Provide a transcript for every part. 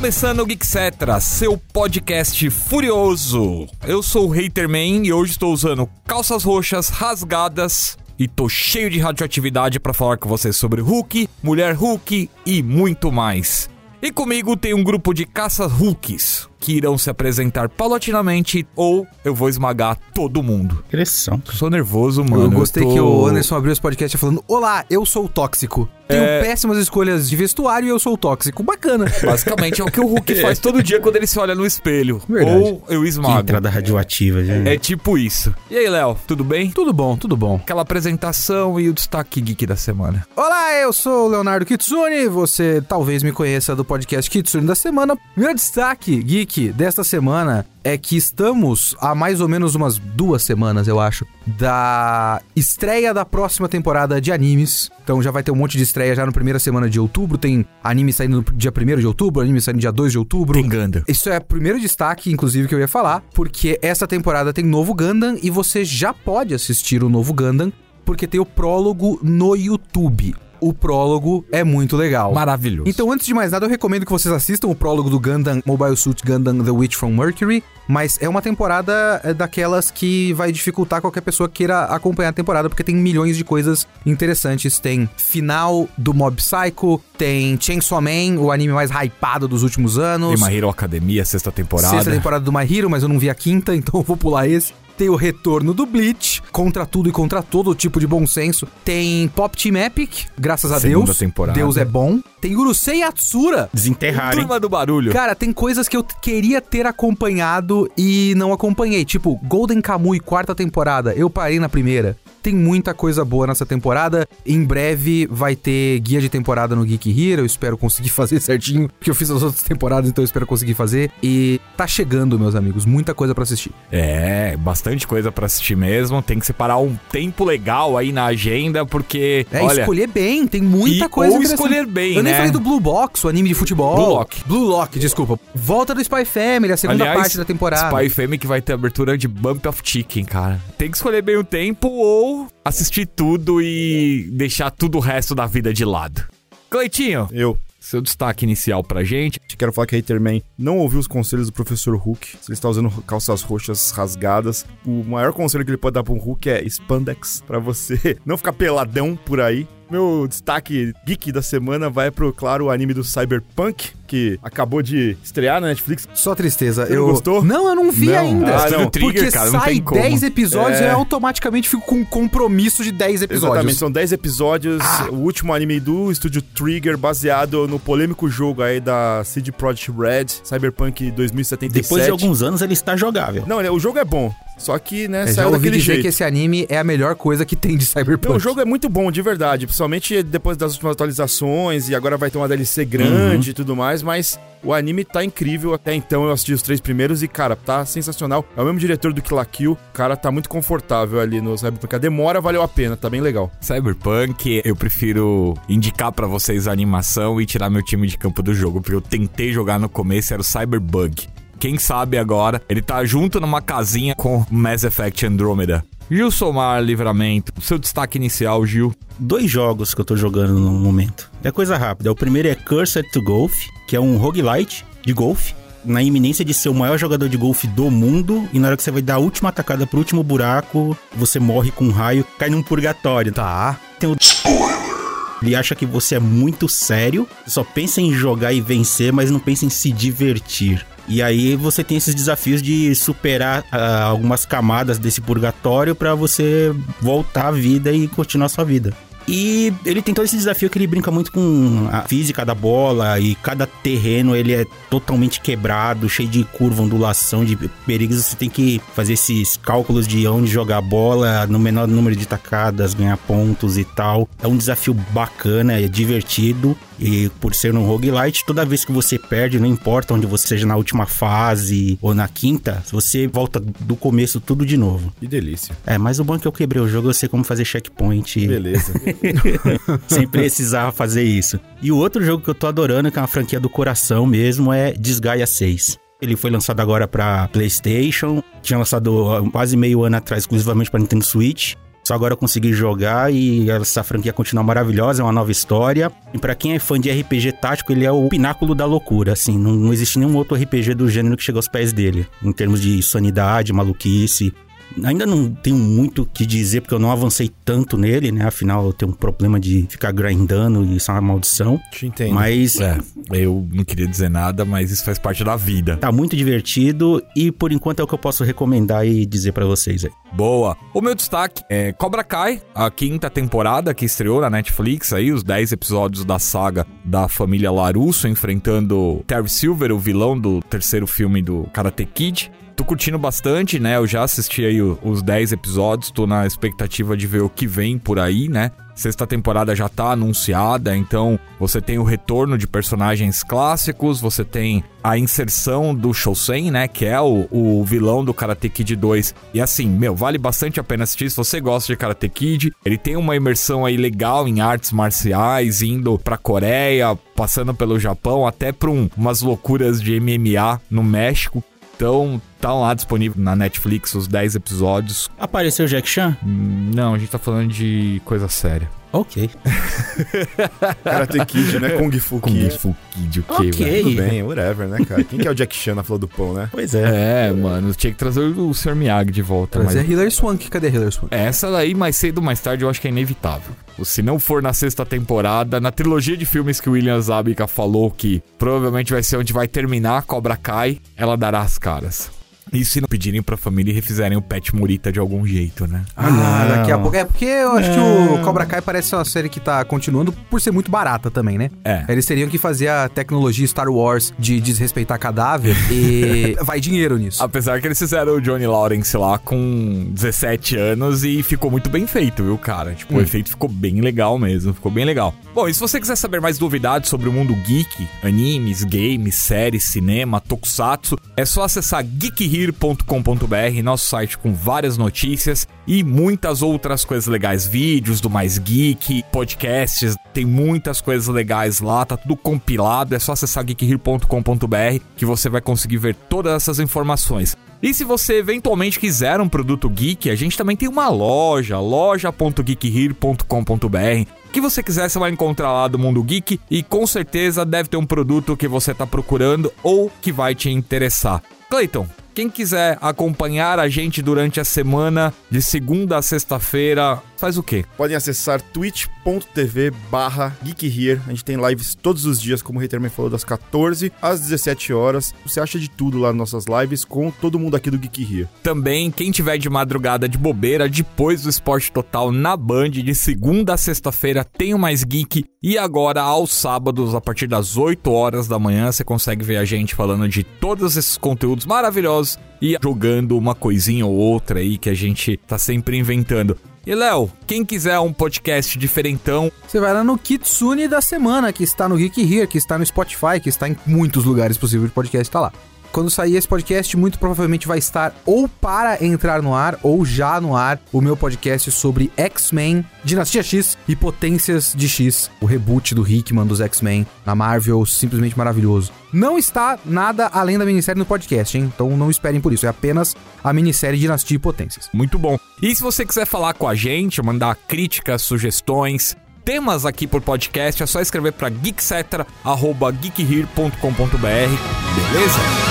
começando o Geekcetra, seu podcast furioso. Eu sou o Haterman e hoje estou usando calças roxas rasgadas e tô cheio de radioatividade para falar com vocês sobre Hulk, Mulher Hulk e muito mais. E comigo tem um grupo de caça-Hulks, que irão se apresentar paulatinamente ou eu vou esmagar todo mundo. Pressão. Sou nervoso, mano. eu gostei tô- que o Anderson abriu esse podcast falando: Olá, eu sou o tóxico. Tenho É. péssimas escolhas de vestuário e eu sou o tóxico. Bacana. Basicamente é o que o Hulk faz todo dia quando ele se olha no espelho. Verdade. Ou eu Que esmago. entrada radioativa, gente. É tipo isso. E aí, Léo, tudo bem? tudo bom, tudo bom. Aquela apresentação e o destaque geek da semana. Olá, eu sou o Leonardo Kitsune. Você talvez me conheça do podcast Kitsune da semana. Meu destaque geek desta semana é que estamos há mais ou menos umas duas semanas, eu acho, da estreia da próxima temporada de animes. Então já vai ter um monte de estreia já na primeira semana de outubro. Tem anime saindo no dia 1 de outubro, anime saindo dia 2 de outubro. Tem Ganda. Isso é o primeiro destaque, inclusive, que eu ia falar, porque essa temporada tem novo Gundam e você já pode assistir o novo Gundam, porque tem o prólogo no YouTube. O prólogo é muito legal. Maravilhoso. Então, antes de mais nada, eu recomendo que vocês assistam o prólogo do Gundam Mobile Suit Gundam The Witch from Mercury. Mas é uma temporada é, daquelas que vai dificultar qualquer pessoa que queira acompanhar a temporada, porque tem milhões de coisas interessantes. Tem final do Mob Psycho, tem Chainsaw Man, o anime mais hypado dos últimos anos. Tem My Hero Academia, sexta temporada. Sexta temporada do My Hero, mas eu não vi a quinta, então eu vou pular esse. Tem o retorno do Bleach, contra tudo e contra todo tipo de bom senso. Tem Pop Team Epic, graças a Segunda Deus. temporada. Deus é bom. Tem Urusei Yatsura. Desenterrarem. Turma do Barulho. Cara, tem coisas que eu queria ter acompanhado e não acompanhei. Tipo, Golden Kamuy, quarta temporada. Eu parei na primeira. Tem muita coisa boa nessa temporada. Em breve vai ter guia de temporada no Geek Hero. Eu espero conseguir fazer certinho, porque eu fiz as outras temporadas, então eu espero conseguir fazer. E tá chegando, meus amigos. Muita coisa pra assistir. É, bastante coisa pra assistir mesmo. Tem que separar um tempo legal aí na agenda, porque. É, olha, escolher bem, tem muita E- coisa ou escolher bem, Eu nem né? falei do Blue Box, o anime de futebol. Blue Lock. Blue Lock, desculpa. Volta do Spy Family, a segunda aliás, parte da temporada. Spy Family que vai ter abertura de Bump of Chicken, cara. Tem que escolher bem o tempo ou assistir tudo e deixar tudo o resto da vida de lado. Cleitinho, Eu seu destaque inicial pra gente. quero falar que Haterman não ouviu os conselhos do professor Hulk. Se ele está usando calças roxas rasgadas, o maior conselho que ele pode dar para um Hulk é spandex, pra você não ficar peladão por aí. Meu destaque geek da semana vai pro, claro, o anime do Cyberpunk, que acabou de estrear na Netflix. Só tristeza. Você não eu... gostou? Não, eu não vi Não. ainda. Ah, não. Porque Trigger, cara, não sai tem como. 10 episódios É. e eu automaticamente fico com um compromisso de 10 episódios. Exatamente, são 10 episódios. O último anime do estúdio Trigger, baseado no polêmico jogo aí da CD Projekt Red, Cyberpunk 2077. Depois de alguns anos ele está jogável. Não, o jogo é bom. Só que, né, Eu já saiu ouvi dizer jeito. que esse anime é a melhor coisa que tem de Cyberpunk. Não, o jogo é muito bom, de verdade. Principalmente depois das últimas atualizações e agora vai ter uma DLC grande e tudo mais, mas o anime tá incrível. Até então eu assisti os três primeiros e, cara, tá sensacional. É o mesmo diretor do Kill Kill. Cara tá muito confortável ali no Cyberpunk. A demora valeu a pena, tá bem legal. Cyberpunk, eu prefiro indicar pra vocês a animação e tirar meu time de campo do jogo, porque eu tentei jogar no começo, era o Cyberbug. Quem sabe agora, ele tá junto numa casinha com Mass Effect Andromeda. Gil Somar Livramento, seu destaque inicial, Gil. Dois jogos que eu tô jogando no momento. É coisa rápida. O primeiro é Cursed to Golf, que é um roguelite de golfe. Na iminência de ser o maior jogador de golfe do mundo, e na hora que você vai dar a última atacada pro último buraco, você morre com um raio, cai num purgatório. Tá. Tem o Ele acha que você é muito sério, só pensa em jogar e vencer, mas não pensa em se divertir. E aí você tem esses desafios de superar ah, algumas camadas desse purgatório pra você voltar à vida e continuar sua vida. E ele tem todo esse desafio que ele brinca muito com a física da bola e cada terreno ele é totalmente quebrado, cheio de curva, ondulação, de perigos. Você tem que fazer esses cálculos de onde jogar a bola no menor número de tacadas, ganhar pontos e tal. É um desafio bacana, é divertido. E por ser um roguelite, toda vez que você perde, não importa onde você seja na última fase ou na quinta, você volta do começo tudo de novo. Que delícia. É, mas o bom é que eu quebrei o jogo, eu sei como fazer checkpoint Beleza. sem precisar fazer isso. E o outro jogo que eu tô adorando, que é uma franquia do coração mesmo, é Desgaia 6. Ele foi lançado agora pra PlayStation, tinha lançado quase meio ano atrás exclusivamente pra Nintendo Switch. Só agora eu consegui jogar e essa franquia continua maravilhosa, é uma nova história. E pra quem é fã de RPG tático, ele é o pináculo da loucura, assim. Não, não existe nenhum outro RPG do gênero que chega aos pés dele. Em termos de sanidade, maluquice, Ainda não tenho muito o que dizer, porque eu não avancei tanto nele, né? Afinal, eu tenho um problema de ficar grindando e isso é uma maldição. Te entendo. Mas É, eu não queria dizer nada, mas isso faz parte da vida. tá muito divertido e por enquanto é o que eu posso recomendar e dizer pra vocês aí. Boa. O meu destaque é Cobra Kai, a quinta temporada que estreou na Netflix aí, os 10 episódios da saga da família Larusso enfrentando Terry Silver, o vilão do terceiro filme do Karate Kid. Tô curtindo bastante, né? Eu já assisti aí os 10 episódios, tô na expectativa de ver o que vem por aí, né? Sexta temporada já tá anunciada, então você tem o retorno de personagens clássicos, você tem a inserção do Shosen, né? Que é o, o vilão do Karate Kid 2. E assim, meu, vale bastante a pena assistir se você gosta de Karate Kid. Ele tem uma imersão aí legal em artes marciais, indo pra Coreia, passando pelo Japão, até pra um- umas loucuras de MMA no México. Então, tá lá disponível na Netflix os 10 episódios. Apareceu o Jack Chan? Hum, Não, a gente tá falando de coisa séria. Ok. Karate Kid, né? Kung Fu Kung Kid. Fu Kid, o quê, Ok. velho? Tudo bem, whatever, né, cara? Quem que é o Jack Chan na Flor do Pão, né? Pois é. É, mano, tinha que trazer o Sr. Miyagi de volta. Trazer a Mas Hilary Swank. Cadê a Hilary Swank? essa daí, mais cedo ou mais tarde, eu acho que é inevitável. Se não for na sexta temporada, na trilogia de filmes que o William Zabka falou que provavelmente vai ser onde vai terminar Cobra Kai, ela dará as caras. E se não pedirem pra família e refizerem o Pet Morita de algum jeito, né? Ah, não. daqui a pouco. É porque eu acho que o Cobra Kai parece uma série que tá continuando por ser muito barata também, né? É. Eles teriam que fazer a tecnologia Star Wars de desrespeitar cadáver e vai dinheiro nisso. Apesar que eles fizeram o Johnny Lawrence lá com 17 anos e ficou muito bem feito, viu, cara? Tipo, o efeito ficou bem legal mesmo, ficou bem legal. Bom, e se você quiser saber mais novidades sobre o mundo geek, animes, games, séries, cinema, tokusatsu, é só acessar geekhere.com.br, nosso site com várias notícias e muitas outras coisas legais, vídeos do Mais Geek, podcasts, tem muitas coisas legais lá, tá tudo compilado, é só acessar geekhere.com.br que você vai conseguir ver todas essas informações. E se você eventualmente quiser um produto geek, a gente também tem uma loja, loja.geekhere.com.br. O que você quiser, você vai encontrar lá do Mundo Geek e com certeza deve ter um produto que você está procurando ou que vai te interessar. Clayton, quem quiser acompanhar a gente durante a semana, de segunda a sexta-feira, faz o quê? Podem acessar twitch.tv barra geekhere. A gente tem lives todos os dias, como o também falou, das 14 às 17 horas. Você acha de tudo lá nas nossas lives com todo mundo aqui do Geek Here. Também, quem tiver de madrugada de bobeira, depois do Esporte Total na Band, de segunda a sexta-feira, tem o Mais Geek. E agora, aos sábados, a partir das 8 horas da manhã, você consegue ver a gente falando de todos esses conteúdos maravilhosos e jogando uma coisinha ou outra aí que a gente tá sempre inventando. E Léo, quem quiser um podcast diferentão, Você vai lá no Kitsune da semana, que está no Geek Here, que está no Spotify, que está em muitos lugares possíveis de podcast, tá lá. Quando sair esse podcast, muito provavelmente vai estar ou para entrar no ar, ou já no ar, o meu podcast sobre X-Men, Dinastia X e Potências de X. O reboot do Hickman dos X-Men na Marvel, simplesmente maravilhoso. Não está nada além da minissérie no podcast, hein? Então não esperem por isso, é apenas a minissérie Dinastia e Potências. Muito bom. E se você quiser falar com a gente, mandar críticas, sugestões, temas aqui por podcast, é só escrever para geekcetra@geekhere.com.br, beleza?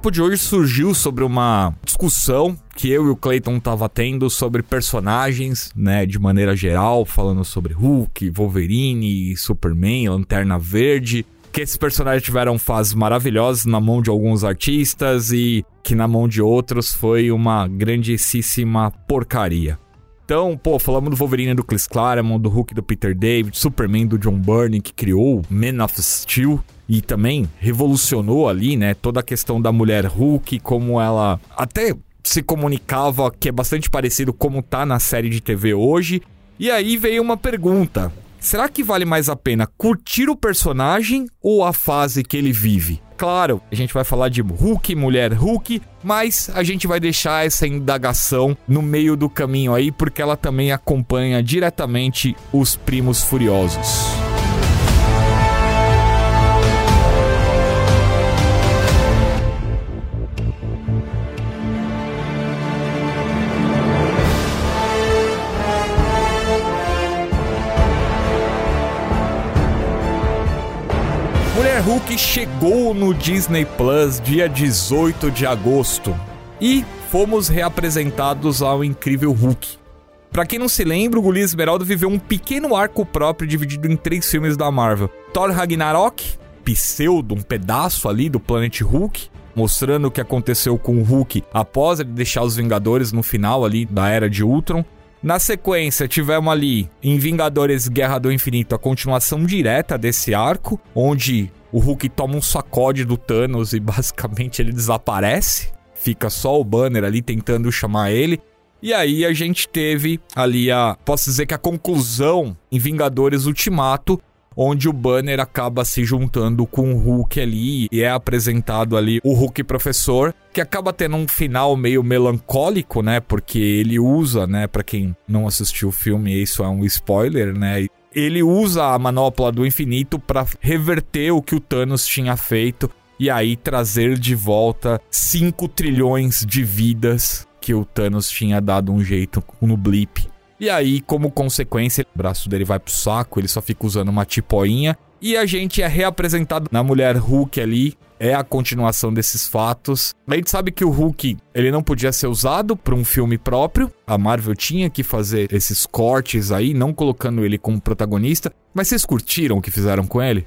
Papo de hoje surgiu sobre uma discussão que eu e o Clayton tava tendo sobre personagens, né, de maneira geral, falando sobre Hulk, Wolverine, Superman, Lanterna Verde, que esses personagens tiveram fases maravilhosas na mão de alguns artistas e que na mão de outros foi uma grandíssima porcaria. Então, pô, falamos do Wolverine do Chris Claremont, do Hulk do Peter David, Superman do John Byrne, que criou Man of Steel e também revolucionou ali, né, toda a questão da mulher Hulk, como ela até se comunicava, que é bastante parecido como tá na série de TV hoje. E aí veio uma pergunta. será que vale mais a pena curtir o personagem ou a fase que ele vive? Claro, a gente vai falar de Hulk, mulher Hulk, mas a gente vai deixar essa indagação no meio do caminho aí, porque ela também acompanha diretamente os primos furiosos. Hulk chegou no Disney Plus dia 18 de agosto e fomos reapresentados ao incrível Hulk. Pra quem não se lembra, o Guli Esmeralda viveu um pequeno arco próprio dividido em três filmes da Marvel: Thor Ragnarok, pseudo, um pedaço ali do Planet Hulk, mostrando o que aconteceu com o Hulk após ele deixar os Vingadores no final ali da Era de Ultron. Na sequência, tivemos ali em Vingadores Guerra do Infinito a continuação direta desse arco, onde o Hulk toma um sacode do Thanos e basicamente ele desaparece. Fica só o banner ali tentando chamar ele. E aí a gente teve ali a. Posso dizer que a conclusão em Vingadores Ultimato, onde o Banner acaba se juntando com o Hulk ali e é apresentado ali o Hulk professor, que acaba tendo um final meio melancólico, né? Porque ele usa, né, para quem não assistiu o filme, isso é um spoiler, né? Ele usa a manopla do infinito para reverter o que o Thanos tinha feito e aí trazer de volta 5 trilhões de vidas que o Thanos tinha dado um jeito no blip. E aí, como consequência, o braço dele vai pro saco, ele só fica usando uma tipoinha. E a gente é reapresentado na mulher Hulk ali. É a continuação desses fatos. A gente sabe que o Hulk, ele não podia ser usado para um filme próprio. A Marvel tinha que fazer esses cortes aí, não colocando ele como protagonista. Mas vocês curtiram o que fizeram com ele?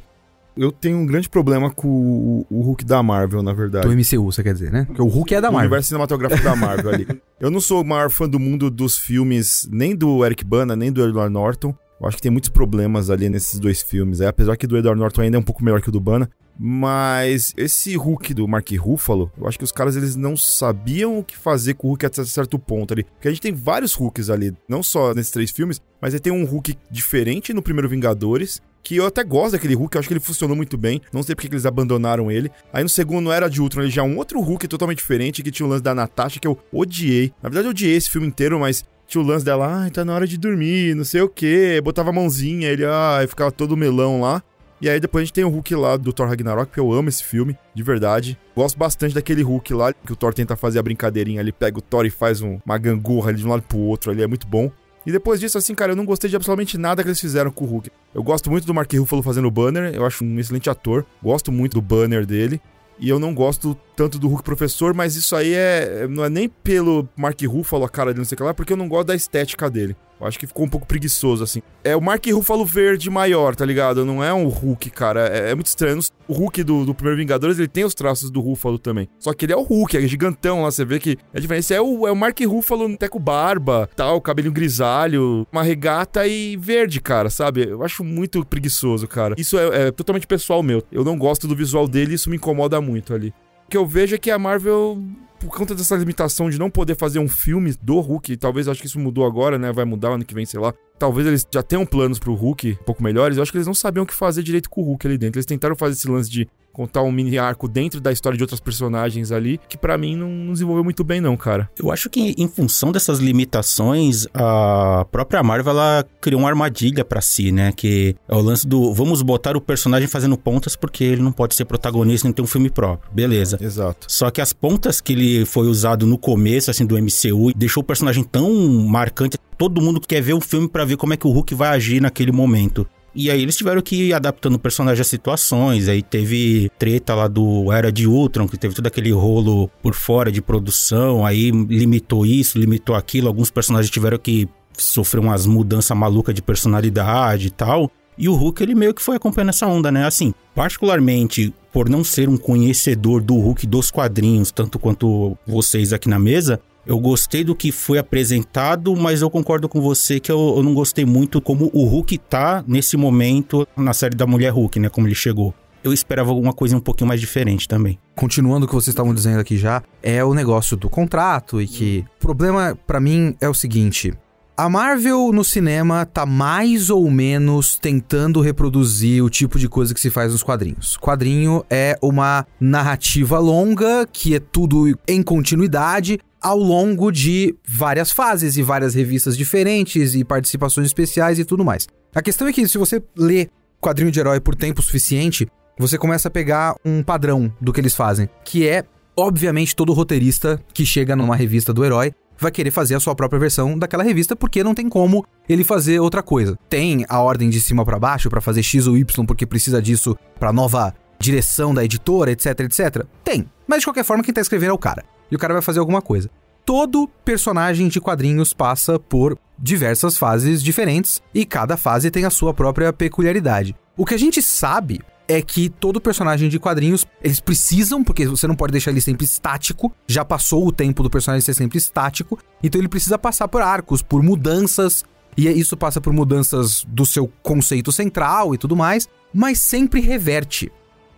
Eu tenho um grande problema com o, o Hulk da Marvel, na verdade. Do MCU, você quer dizer, né? Porque o Hulk é da o Marvel. universo cinematográfico da Marvel ali. Eu não sou o maior fã do mundo dos filmes, nem do Eric Bana, nem do Edward Norton. Eu acho que tem muitos problemas ali nesses dois filmes. É, apesar que do Edward Norton ainda é um pouco melhor que o do Bana. Mas esse Hulk do Mark Ruffalo, eu acho que os caras eles não sabiam o que fazer com o Hulk até certo ponto ali. Porque a gente tem vários Hulks ali, não só nesses três filmes, mas aí tem um Hulk diferente no primeiro Vingadores, que eu até gosto daquele Hulk, eu acho que ele funcionou muito bem. Não sei porque que eles abandonaram ele. Aí no segundo era de Ultron, ele já é um outro Hulk totalmente diferente, que tinha o lance da Natasha, que eu odiei. Na verdade, eu odiei esse filme inteiro, mas tinha o lance dela, ai, tá na hora de dormir, não sei o que. Botava a mãozinha, ele, ai, ficava todo melão lá. E aí depois a gente tem o Hulk lá do Thor Ragnarok, que eu amo esse filme, de verdade. Gosto bastante daquele Hulk lá, que o Thor tenta fazer a brincadeirinha ali, pega o Thor e faz um, uma gangorra ali de um lado pro outro ali, é muito bom. E depois disso, assim, cara, eu não gostei de absolutamente nada que eles fizeram com o Hulk. Eu gosto muito do Mark Ruffalo fazendo o Banner, eu acho um excelente ator, gosto muito do Banner dele. E eu não gosto tanto do Hulk professor, mas isso aí é não é nem pelo Mark Ruffalo, a cara dele, não sei o que lá, porque eu não gosto da estética dele. Eu acho que ficou um pouco preguiçoso, assim. É o Mark Ruffalo verde maior, tá ligado? Não é um Hulk, cara. É, é muito estranho. O Hulk do, do primeiro Vingadores, ele tem os traços do Ruffalo também. Só que ele é o Hulk, é gigantão lá. Você vê que a diferença é o, é o Mark Ruffalo até com barba, tal, cabelinho grisalho, uma regata e verde, cara, sabe? Eu acho muito preguiçoso, cara. Isso é, é totalmente pessoal meu. Eu não gosto do visual dele isso me incomoda muito ali. O que eu vejo é que a Marvel por conta dessa limitação de não poder fazer um filme do Hulk, talvez acho que isso mudou agora, né? Vai mudar ano que vem, sei lá. Talvez eles já tenham planos pro Hulk um pouco melhores. Eu acho que eles não sabiam o que fazer direito com o Hulk ali dentro. Eles tentaram fazer esse lance de contar um mini arco dentro da história de outras personagens ali, que para mim não, não desenvolveu muito bem não, cara. Eu acho que em função dessas limitações, a própria Marvel ela criou uma armadilha para si, né? Que é o lance do vamos botar o personagem fazendo pontas porque ele não pode ser protagonista nem ter um filme próprio. Beleza. Exato. Só que as pontas que ele foi usado no começo assim do MCU deixou o personagem tão marcante, todo mundo quer ver o filme para ver como é que o Hulk vai agir naquele momento. E aí eles tiveram que ir adaptando o personagem às situações. Aí teve treta lá do Era de Ultron, que teve todo aquele rolo por fora de produção. Aí limitou isso, limitou aquilo. Alguns personagens tiveram que sofrer umas mudanças malucas de personalidade e tal. E o Hulk, ele meio que foi acompanhando essa onda, né? Assim, particularmente por não ser um conhecedor do Hulk dos quadrinhos, tanto quanto vocês aqui na mesa, eu gostei do que foi apresentado, mas eu concordo com você que eu, eu, não gostei muito como o Hulk tá nesse momento na série da Mulher Hulk, né? Como ele chegou. Eu esperava alguma coisa um pouquinho mais diferente também. Continuando o que vocês estavam dizendo aqui já, é o negócio do contrato e que. O problema para mim é o seguinte: A Marvel no cinema tá mais ou menos tentando reproduzir o tipo de coisa que se faz nos quadrinhos. Quadrinho é uma narrativa longa, que é tudo em continuidade, ao longo de várias fases e várias revistas diferentes e participações especiais e tudo mais. A questão é que se você lê quadrinho de herói por tempo suficiente, você começa a pegar um padrão do que eles fazem, que é obviamente todo roteirista que chega numa revista do herói vai querer fazer a sua própria versão daquela revista porque não tem como ele fazer outra coisa. Tem a ordem de cima para baixo para fazer X ou Y porque precisa disso para nova direção da editora, etc, etc. Tem. Mas de qualquer forma quem tá escrevendo é o cara. E o cara vai fazer alguma coisa. Todo personagem de quadrinhos passa por diversas fases diferentes e cada fase tem a sua própria peculiaridade. O que a gente sabe é que todo personagem de quadrinhos, eles precisam, porque você não pode deixar ele sempre estático, já passou o tempo do personagem ser sempre estático, então ele precisa passar por arcos, por mudanças, e isso passa por mudanças do seu conceito central e tudo mais, mas sempre reverte.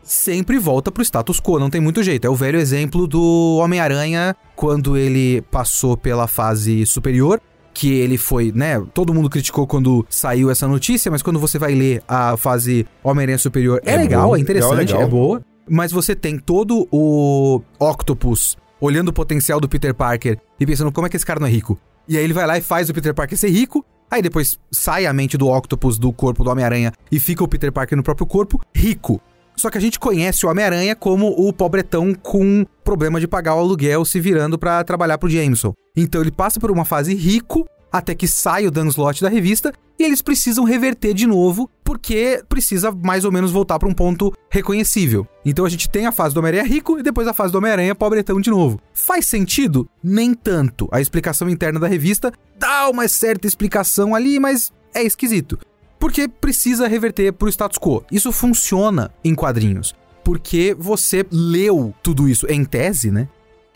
Sempre volta pro status quo, não tem muito jeito. É o velho exemplo do Homem-Aranha quando ele passou pela fase superior que ele foi, né? Todo mundo criticou quando saiu essa notícia, mas quando você vai ler a fase Homem-Aranha Superior, é, é legal, é interessante, legal, legal. é boa. Mas você tem todo o Octopus olhando o potencial do Peter Parker e pensando como é que esse cara não é rico. E aí ele vai lá e faz o Peter Parker ser rico. Aí depois sai a mente do Octopus do corpo do Homem-Aranha e fica o Peter Parker no próprio corpo, rico. Só que a gente conhece o Homem-Aranha como o pobretão com problema de pagar o aluguel se virando para trabalhar pro Jameson. Então ele passa por uma fase rico até que sai o Dan Slott da revista e eles precisam reverter de novo porque precisa mais ou menos voltar para um ponto reconhecível. Então a gente tem a fase do Homem-Aranha rico e depois a fase do Homem-Aranha pobretão de novo. Faz sentido? Nem tanto. A explicação interna da revista dá uma certa explicação ali, mas é esquisito. Porque precisa reverter pro status quo. Isso funciona em quadrinhos. Porque você leu tudo isso em tese, né?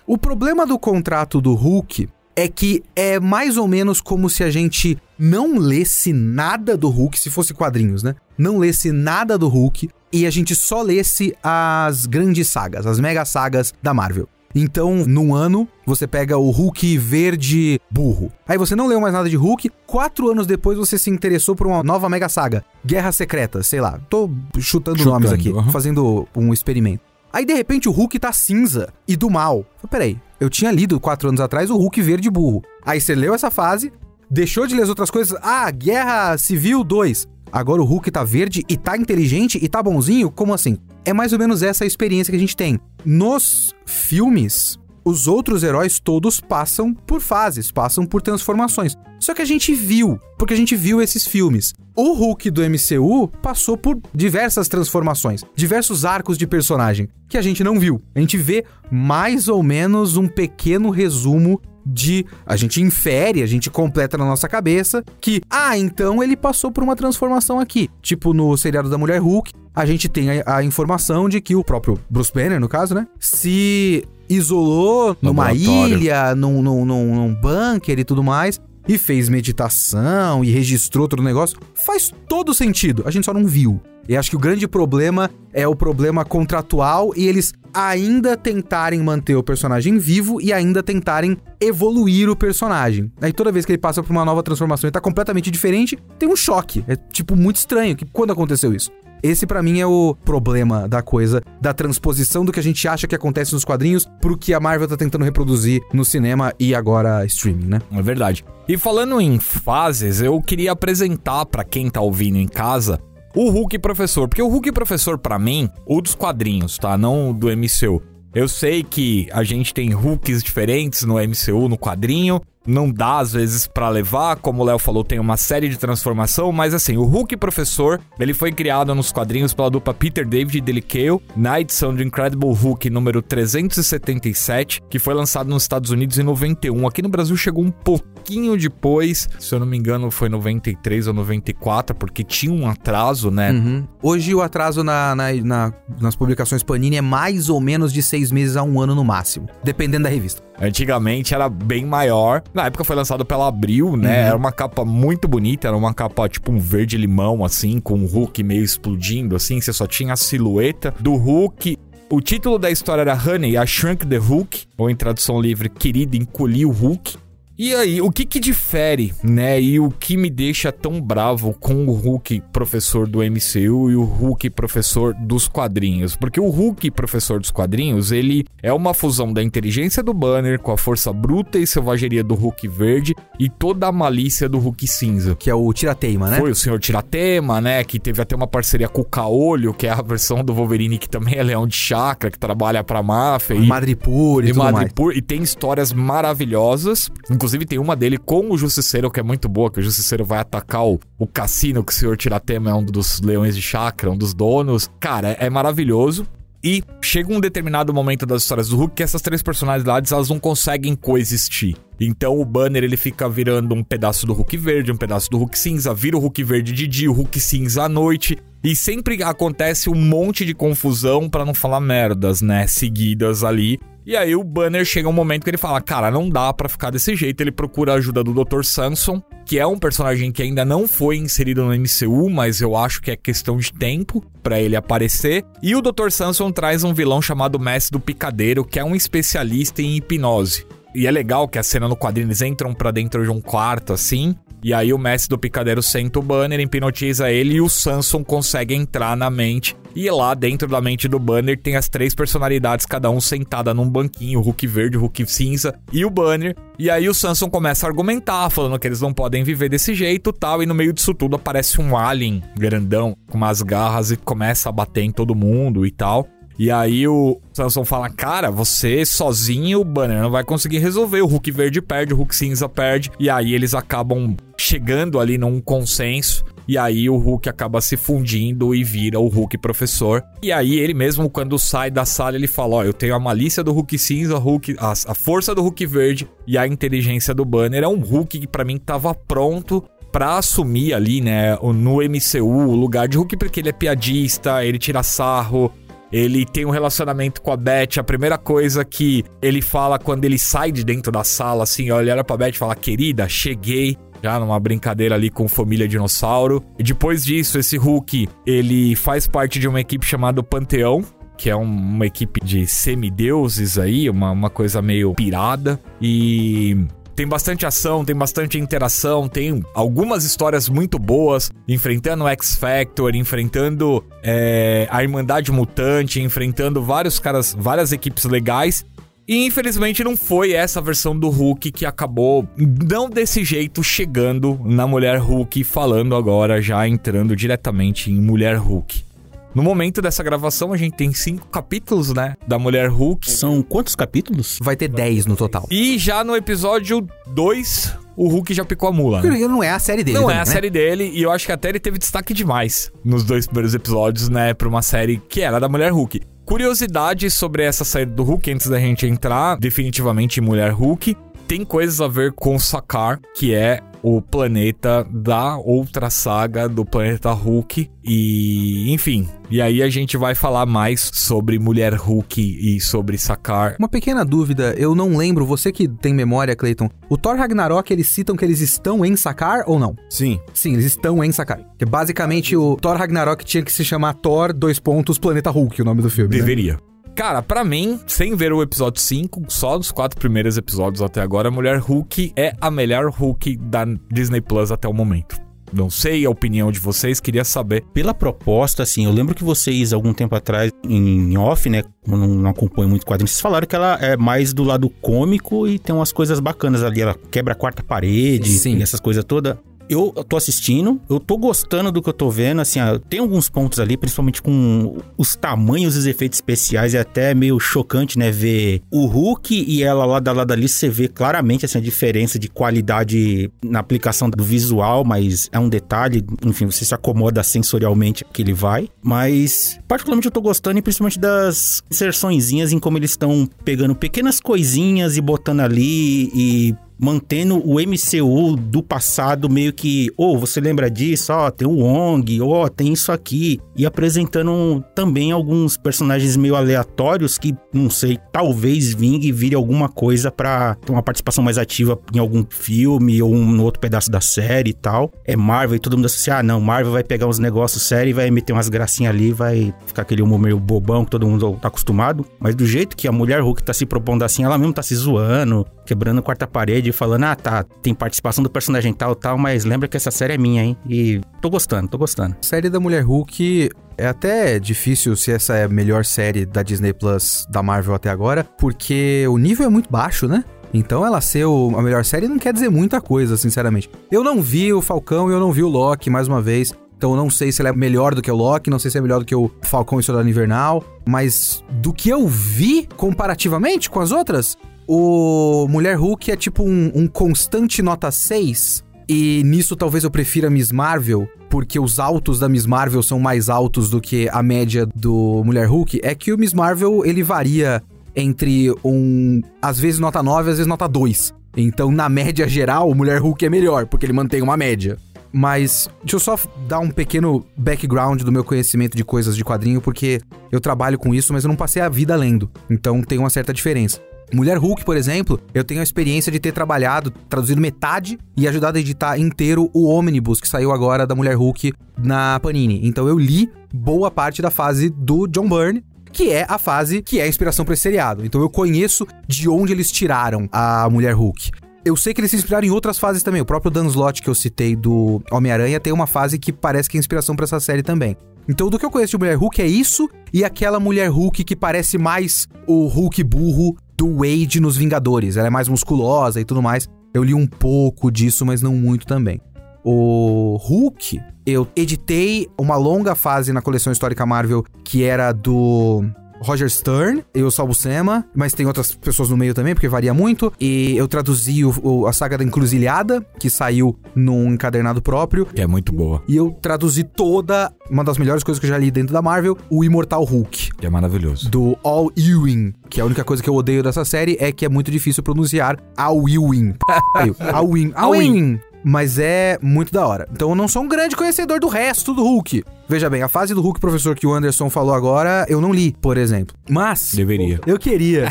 O problema do contrato do Hulk é que é mais ou menos como se a gente não lesse nada do Hulk, se fosse quadrinhos, né? Não lesse nada do Hulk e a gente só lesse as grandes sagas, as mega sagas da Marvel. Então, num ano, você pega o Hulk verde burro. Aí você não leu mais nada de Hulk. Quatro anos depois, você se interessou por uma nova mega saga. Guerra Secreta, sei lá. Tô chutando, chutando nomes aqui, uhum. fazendo um experimento. Aí, de repente, o Hulk tá cinza e do mal. Peraí, eu tinha lido quatro anos atrás o Hulk verde burro. Aí você leu essa fase, deixou de ler as outras coisas. Ah, Guerra Civil 2. Agora o Hulk tá verde e tá inteligente e tá bonzinho? Como assim? É mais ou menos essa a experiência que a gente tem. Nos filmes, os outros heróis todos passam por fases, passam por transformações. Só que a gente viu, porque a gente viu esses filmes. O Hulk do MCU passou por diversas transformações, diversos arcos de personagem que a gente não viu. A gente vê mais ou menos um pequeno resumo de a gente infere, a gente completa na nossa cabeça que, ah, então ele passou por uma transformação aqui. Tipo no seriado da Mulher Hulk, a gente tem a, a informação de que o próprio Bruce Banner, no caso, né, se isolou numa ilha, num, num, num, num bunker e tudo mais, e fez meditação e registrou todo o negócio, faz todo sentido. A gente só não viu. E acho que o grande problema é o problema contratual e eles ainda tentarem manter o personagem vivo e ainda tentarem evoluir o personagem. Aí toda vez que ele passa por uma nova transformação e tá completamente diferente, tem um choque. É tipo muito estranho. Que quando aconteceu isso? Esse para mim é o problema da coisa, da transposição do que a gente acha que acontece nos quadrinhos pro que a Marvel tá tentando reproduzir no cinema e agora streaming, né? É verdade. E falando em fases, eu queria apresentar para quem tá ouvindo em casa o Hulk Professor, porque o Hulk Professor para mim, o dos quadrinhos, tá? Não do MCU. Eu sei que a gente tem Hulks diferentes no MCU, no quadrinho, não dá às vezes para levar, como o Léo falou, tem uma série de transformação, mas assim, o Hulk Professor, ele foi criado nos quadrinhos pela dupla Peter David e Dilly Cale, na edição de Incredible Hulk número 377, que foi lançado nos Estados Unidos em 91. Aqui no Brasil chegou um pouquinho depois, se eu não me engano foi 93 ou 94, porque tinha um atraso, né? Uhum. Hoje o atraso na, na, na, nas publicações Panini é mais ou menos de seis meses a um ano no máximo, dependendo da revista. Antigamente era bem maior. Na época foi lançado pela Abril, né? Uhum. Era uma capa muito bonita, era uma capa tipo um verde limão assim, com o Hulk meio explodindo assim, você só tinha a silhueta do Hulk o título da história era Honey, I Shrunk the Hulk, ou em tradução livre, Querida, Encolhi o Hulk. E aí, o que que difere, né? E o que me deixa tão bravo com o Hulk professor do MCU e o Hulk professor dos quadrinhos? Porque o Hulk professor dos quadrinhos, ele é uma fusão da inteligência do Banner com a força bruta e selvageria do Hulk verde e toda a malícia do Hulk cinza. Que é o Tirateima, né? Foi o Senhor Tiratema, né? Que teve até uma parceria com o Caolho, que é a versão do Wolverine que também é leão de chakra, que trabalha pra máfia. E... Madripoor e, E tudo mais. Madripoor, e tem histórias maravilhosas. Inclusive, tem uma dele com o Justiceiro, que é muito boa, que o Justiceiro vai atacar o, o cassino, que o Senhor Tiratema é um dos leões de chakra, um dos donos. Cara, é, é maravilhoso. E chega um determinado momento das histórias do Hulk que essas três personalidades elas não conseguem coexistir. Então o Banner ele fica virando um pedaço do Hulk verde, um pedaço do Hulk cinza, vira o Hulk verde de dia, o Hulk cinza à noite. E sempre acontece um monte de confusão, pra não falar merdas, né? Seguidas ali. E aí o Banner chega um momento que ele fala: Cara, não dá pra ficar desse jeito. Ele procura a ajuda do Dr. Samson, que é um personagem que ainda não foi inserido no MCU, mas eu acho que é questão de tempo pra ele aparecer. E o Dr. Samson traz um vilão chamado Mestre do Picadeiro, que é um especialista em hipnose. E é legal que a cena no quadrinho eles entram pra dentro de um quarto assim. E aí o mestre do picadeiro senta o banner, hipnotiza ele e o Samson consegue entrar na mente. E lá dentro da mente do banner tem as três personalidades, cada um sentada num banquinho, Hulk verde, Hulk cinza e o banner. E aí o Samson começa a argumentar, falando que eles não podem viver desse jeito tal. E no meio disso tudo aparece um alien grandão com umas garras e começa a bater em todo mundo e tal. E aí o Samson fala: Cara, você sozinho, o Banner não vai conseguir resolver. O Hulk verde perde, o Hulk cinza perde. E aí eles acabam chegando ali num consenso. E aí o Hulk acaba se fundindo e vira o Hulk professor. E aí ele mesmo, quando sai da sala, ele fala: Ó, eu tenho a malícia do Hulk cinza, Hulk, a, a força do Hulk verde e a inteligência do Banner. É um Hulk que pra mim tava pronto pra assumir ali, né, no MCU, o lugar de Hulk, porque ele é piadista, ele tira sarro, ele tem um relacionamento com a Beth. A primeira coisa que ele fala quando ele sai de dentro da sala, assim, olha pra Beth e fala: Querida, cheguei. Já numa brincadeira ali com família dinossauro. E depois disso, esse Hulk, ele faz parte de uma equipe chamada Panteão. Que é um- uma equipe de semideuses aí, uma, uma coisa meio pirada. E tem bastante ação, tem bastante interação, tem algumas histórias muito boas, enfrentando o X-Factor, enfrentando é, a Irmandade Mutante, enfrentando vários caras, várias equipes legais. E infelizmente não foi essa versão do Hulk que acabou não desse jeito chegando na Mulher Hulk, falando agora, já entrando diretamente em Mulher Hulk. No momento dessa gravação, a gente tem cinco capítulos, né? Da Mulher Hulk. São quantos capítulos? Vai ter 10 no total. E já no episódio 2, o Hulk já picou a mula. né? Não é a série dele. Não também, é a né? série dele, e eu acho que até ele teve destaque demais nos dois primeiros episódios, né? Pra uma série que era da Mulher Hulk. Curiosidade sobre essa série do Hulk, antes da gente entrar definitivamente em Mulher Hulk, tem coisas a ver com Sakar, que é o planeta da outra saga do planeta Hulk. E, enfim, e aí a gente vai falar mais sobre Mulher Hulk e sobre Sakar. Uma pequena dúvida, eu não lembro, você que tem memória, Clayton. O Thor Ragnarok, eles citam que eles estão em Sakar ou não? Sim. Sim, eles estão em Sakar. Que basicamente o Thor Ragnarok tinha que se chamar Thor, dois pontos, Planeta Hulk, o nome do filme. né? Cara, pra mim, sem ver o episódio 5, só dos quatro primeiros episódios até agora, a Mulher Hulk é a melhor Hulk da Disney Plus até o momento. Não sei a opinião de vocês, queria saber. Pela proposta, assim, eu lembro que vocês, algum tempo atrás, em off, né? Não, não acompanho muito quadrinhos, vocês falaram que ela é mais do lado cômico e tem umas coisas bacanas ali. Ela quebra a quarta parede Sim. e essas coisas todas. Eu tô assistindo, eu tô gostando do que eu tô vendo, assim, tem alguns pontos ali, principalmente com os tamanhos dos efeitos especiais, é até meio chocante, né, ver o Hulk e ela lá da lado ali, você vê claramente, assim, a diferença de qualidade na aplicação do visual, mas é um detalhe, enfim, você se acomoda sensorialmente que ele vai, mas particularmente eu tô gostando e principalmente das inserçõezinhas em como eles estão pegando pequenas coisinhas e botando ali e mantendo o MCU do passado meio que, ou você lembra disso, ó, tem o Wong, ó, tem isso aqui, e apresentando também alguns personagens meio aleatórios que, não sei, talvez vingue vire alguma coisa pra ter uma participação mais ativa em algum filme ou um outro pedaço da série e tal. É Marvel e todo mundo associa, ah, não, Marvel vai pegar uns negócios sérios e vai meter umas gracinhas ali, vai ficar aquele humor meio bobão que todo mundo tá acostumado, mas do jeito que a mulher Hulk tá se propondo assim, ela mesmo tá se zoando, quebrando a quarta parede, falando, ah, tá, tem participação do personagem tal, tal, mas lembra que essa série é minha, hein? E tô gostando, tô gostando. Série da Mulher Hulk é até difícil se essa é a melhor série da Disney Plus da Marvel até agora, porque o nível é muito baixo, né? Então ela ser o- a melhor série não quer dizer muita coisa, sinceramente. Eu não vi o Falcão e eu não vi o Loki, mais uma vez. Então eu não sei se ela é melhor do que o Loki, não sei se é melhor do que o Falcão e Soldado Invernal. Mas do que eu vi comparativamente com as outras, o Mulher Hulk é tipo um, um constante nota 6. E nisso talvez eu prefira Miss Marvel, porque os altos da Miss Marvel são mais altos do que a média do Mulher Hulk. É que o Miss Marvel ele varia entre um. às vezes nota 9, às vezes nota 2. Então, na média geral, o Mulher Hulk é melhor, porque ele mantém uma média. Mas deixa eu só dar um pequeno background do meu conhecimento de coisas de quadrinho, porque eu trabalho com isso, mas eu não passei a vida lendo. Então tem uma certa diferença. Mulher Hulk, por exemplo, eu tenho a experiência de ter trabalhado, traduzido metade e ajudado a editar inteiro o Omnibus que saiu agora da Mulher Hulk na Panini. Então eu li boa parte da fase do John Byrne, que é a fase que é a inspiração para esse seriado. Então eu conheço de onde eles tiraram a Mulher Hulk. Eu sei que eles se inspiraram em outras fases também. O próprio Dan Slott que eu citei do Homem-Aranha tem uma fase que parece que é inspiração pra essa série também. Então, do que eu conheço de Mulher Hulk é isso e aquela Mulher Hulk que parece mais o Hulk burro do Wade nos Vingadores. Ela é mais musculosa e tudo mais. Eu li um pouco disso, mas não muito também. O Hulk, eu editei uma longa fase na coleção histórica Marvel que era do Roger Stern, eu salvo Sema, mas tem outras pessoas no meio também, porque varia muito. E eu traduzi o- o- a saga da Encruzilhada, que saiu num encadernado próprio. Que é muito boa. E eu traduzi toda, uma das melhores coisas que eu já li dentro da Marvel, o Imortal Hulk. Que é maravilhoso. Do All Ewing, que a única coisa que eu odeio dessa série é que é muito difícil pronunciar All Ewing. All Ewing. All Ewing. Mas é muito da hora. Então eu não sou um grande conhecedor do resto do Hulk. Veja bem, a fase do Hulk, professor, que o Anderson falou agora, eu não li, por exemplo. Mas. Deveria. Eu queria.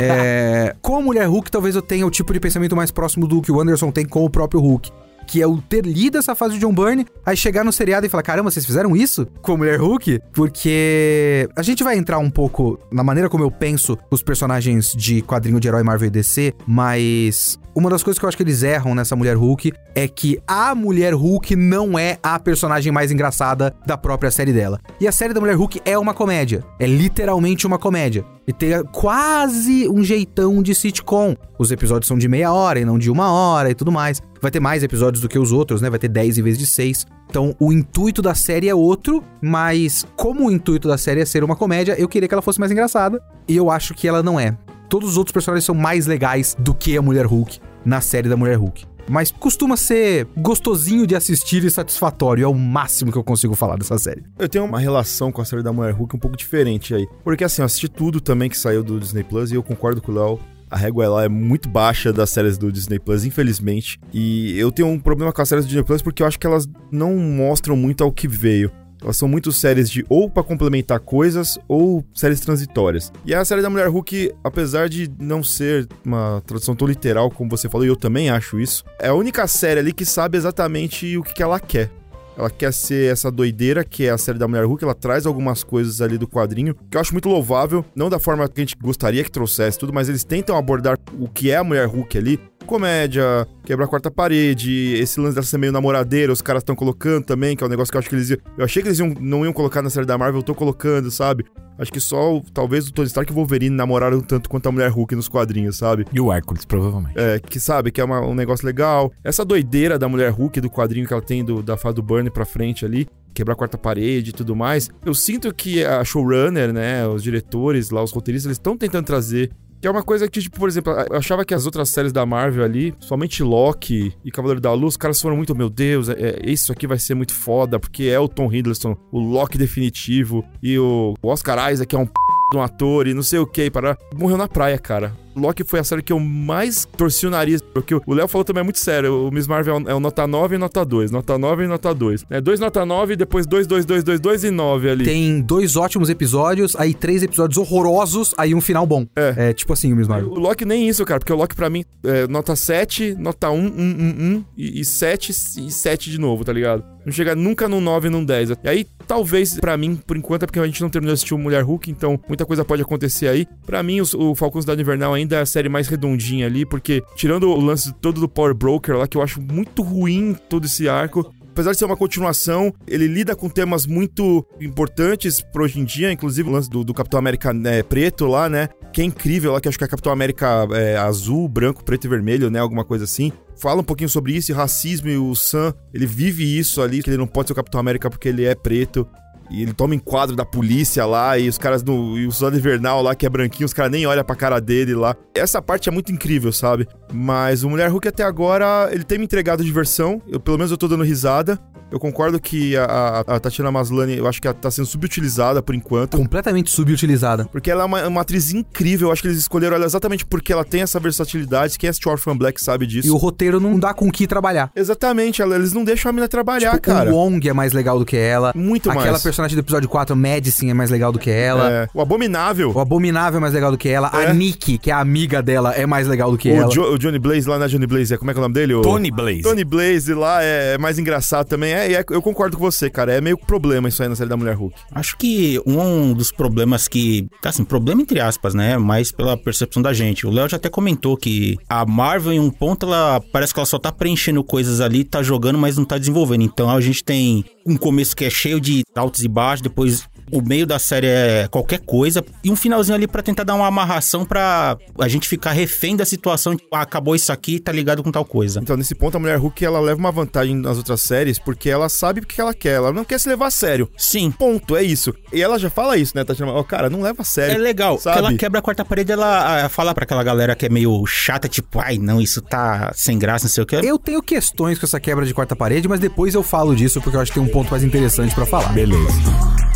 é, com a Mulher Hulk, talvez eu tenha o tipo de pensamento mais próximo do que o Anderson tem com o próprio Hulk. Que é o ter lido essa fase de John Byrne, aí chegar no seriado e falar: caramba, vocês fizeram isso com a Mulher Hulk? Porque a gente vai entrar um pouco na maneira como eu penso os personagens de quadrinho de herói Marvel e DC, mas uma das coisas que eu acho que eles erram nessa Mulher Hulk é que a Mulher Hulk não é a personagem mais engraçada da própria série dela. E a série da Mulher Hulk é uma comédia. É literalmente uma comédia. E tem quase um jeitão de sitcom. Os episódios são de meia hora e não de uma hora e tudo mais. Vai ter mais episódios do que os outros, né? Vai ter 10 em vez de 6. Então, o intuito da série é outro, mas como o intuito da série é ser uma comédia, eu queria que ela fosse mais engraçada. E eu acho que ela não é. Todos os outros personagens são mais legais do que a Mulher Hulk na série da Mulher Hulk. Mas costuma ser gostosinho de assistir e satisfatório. É o máximo que eu consigo falar dessa série. Eu tenho uma relação com a série da Mulher Hulk um pouco diferente aí. Porque assim, eu assisti tudo também que saiu do Disney Plus e eu concordo com o Léo. A régua lá é muito baixa das séries do Disney Plus, infelizmente. E eu tenho um problema com as séries do Disney Plus porque eu acho que elas não mostram muito ao que veio. Elas são muito séries de ou pra complementar coisas ou séries transitórias. E a série da Mulher Hulk, apesar de não ser uma tradução tão literal como você falou, e eu também acho isso, é a única série ali que sabe exatamente o que que ela quer. Ela quer ser essa doideira que é a série da Mulher Hulk. Ela traz algumas coisas ali do quadrinho que eu acho muito louvável. Não da forma que a gente gostaria que trouxesse tudo, mas eles tentam abordar o que é a Mulher Hulk ali. Comédia, quebrar a quarta parede, esse lance ser meio namoradeira, os caras estão colocando também, que é um negócio que eu acho que eles iam. Eu achei que eles iam, não iam colocar na série da Marvel, eu tô colocando, sabe? Acho que só, talvez, o Tony Stark e o Wolverine namoraram tanto quanto a Mulher Hulk nos quadrinhos, sabe? E o Hércules, provavelmente. É, que sabe, que é uma- um negócio legal. Essa doideira da mulher Hulk, do quadrinho que ela tem do- da fase do Burn pra frente ali, quebrar a quarta parede e tudo mais. Eu sinto que a showrunner, né, os diretores lá, os roteiristas, eles estão tentando trazer. Que é uma coisa que, tipo, por exemplo, eu achava que as outras séries da Marvel ali, somente Loki e Cavaleiro da Luz, os caras foram muito, meu Deus, é, é, isso aqui vai ser muito foda, porque é o Tom Hiddleston, o Loki definitivo, e o Oscar Isaac é um p de um ator e não sei o que, para morreu na praia, cara. Loki foi a série que eu mais torci o nariz, porque o Léo falou também é muito sério, o Miss Marvel é o nota 9 e nota 2, nota 9 e nota 2. É 2 nota 9, depois 2, 2, 2, 2, 2 e 9 ali. Tem dois ótimos episódios, aí três episódios horrorosos, aí um final bom. É. É tipo assim o Miss Marvel. O Loki nem isso, cara, porque o Loki pra mim é nota 7, nota 1, 1, 1, 1 e, e 7 e 7 de novo, tá ligado? Não chega nunca no 9 e no 10. E aí, talvez, pra mim, por enquanto, é porque a gente não terminou de assistir o Mulher Hulk, então muita coisa pode acontecer aí. Pra mim, os- o Falcão Cidade Invernal ainda ainda a série mais redondinha ali, porque tirando o lance todo do Power Broker lá, que eu acho muito ruim todo esse arco, apesar de ser uma continuação, ele lida com temas muito importantes para hoje em dia, inclusive o lance do, do Capitão América né, preto lá, né? Que é incrível lá, que acho que é Capitão América é, azul, branco, preto e vermelho, né? Alguma coisa assim. Fala um pouquinho sobre isso, racismo, e o Sam, ele vive isso ali, que ele não pode ser o Capitão América porque ele é preto. E ele toma enquadro da polícia lá, e os caras no. E o Soldado Invernal lá, que é branquinho, os caras nem olham pra cara dele lá. Essa parte é muito incrível, sabe? Mas o Mulher Hulk até agora, ele tem me entregado diversão. Eu, pelo menos eu tô dando risada. Eu concordo que a, a, a Tatiana Maslany, eu acho que ela tá sendo subutilizada por enquanto. Completamente subutilizada. Porque ela é uma, uma atriz incrível. Eu acho que eles escolheram ela exatamente porque ela tem essa versatilidade. Quem assistiu Orphan Black sabe disso. E o roteiro não dá com o que trabalhar. Exatamente, ela- eles não deixam a mina trabalhar, Tipo, cara. O Wong é mais legal do que ela. Muito Aquela mais. Personagem do episódio 4, Madison, é mais legal do que ela. É, o Abominável. O Abominável é mais legal do que ela. É. A Nick, que é a amiga dela, é mais legal do que O, ela. Jo- o Johnny Blaze lá, né? Johnny Blaze, é- como é que é o nome dele? O... Tony Blaze. Tony Blaze lá é, é mais engraçado também. É, é- eu concordo com você, cara. É meio problema isso aí na série da Mulher Hulk. Acho que um dos problemas que. Assim, problema entre aspas, né? Mas pela percepção da gente. O Léo já até comentou que a Marvel, em um ponto, ela parece que ela só tá preenchendo coisas ali, tá jogando, mas não tá desenvolvendo. Então a gente tem um começo que é cheio de altos e baixos, depois. O meio da série é qualquer coisa e um finalzinho ali pra tentar dar uma amarração pra a gente ficar refém da situação. Tipo, ah, acabou isso aqui, tá ligado com tal coisa. Então, nesse ponto, a Mulher Hulk ela leva uma vantagem nas outras séries porque ela sabe o que ela quer. Ela não quer se levar a sério. Sim, Ponto, é isso. E ela já fala isso, né, Tatiana? Ó, cara, não leva a sério. É legal, sabe? porque ela quebra a quarta parede, ela fala pra aquela galera que é meio chata, tipo, ai, não, isso tá sem graça, não sei o que. Eu tenho questões com essa quebra de quarta parede, mas depois eu falo disso porque eu acho que tem um ponto mais interessante pra falar. Beleza.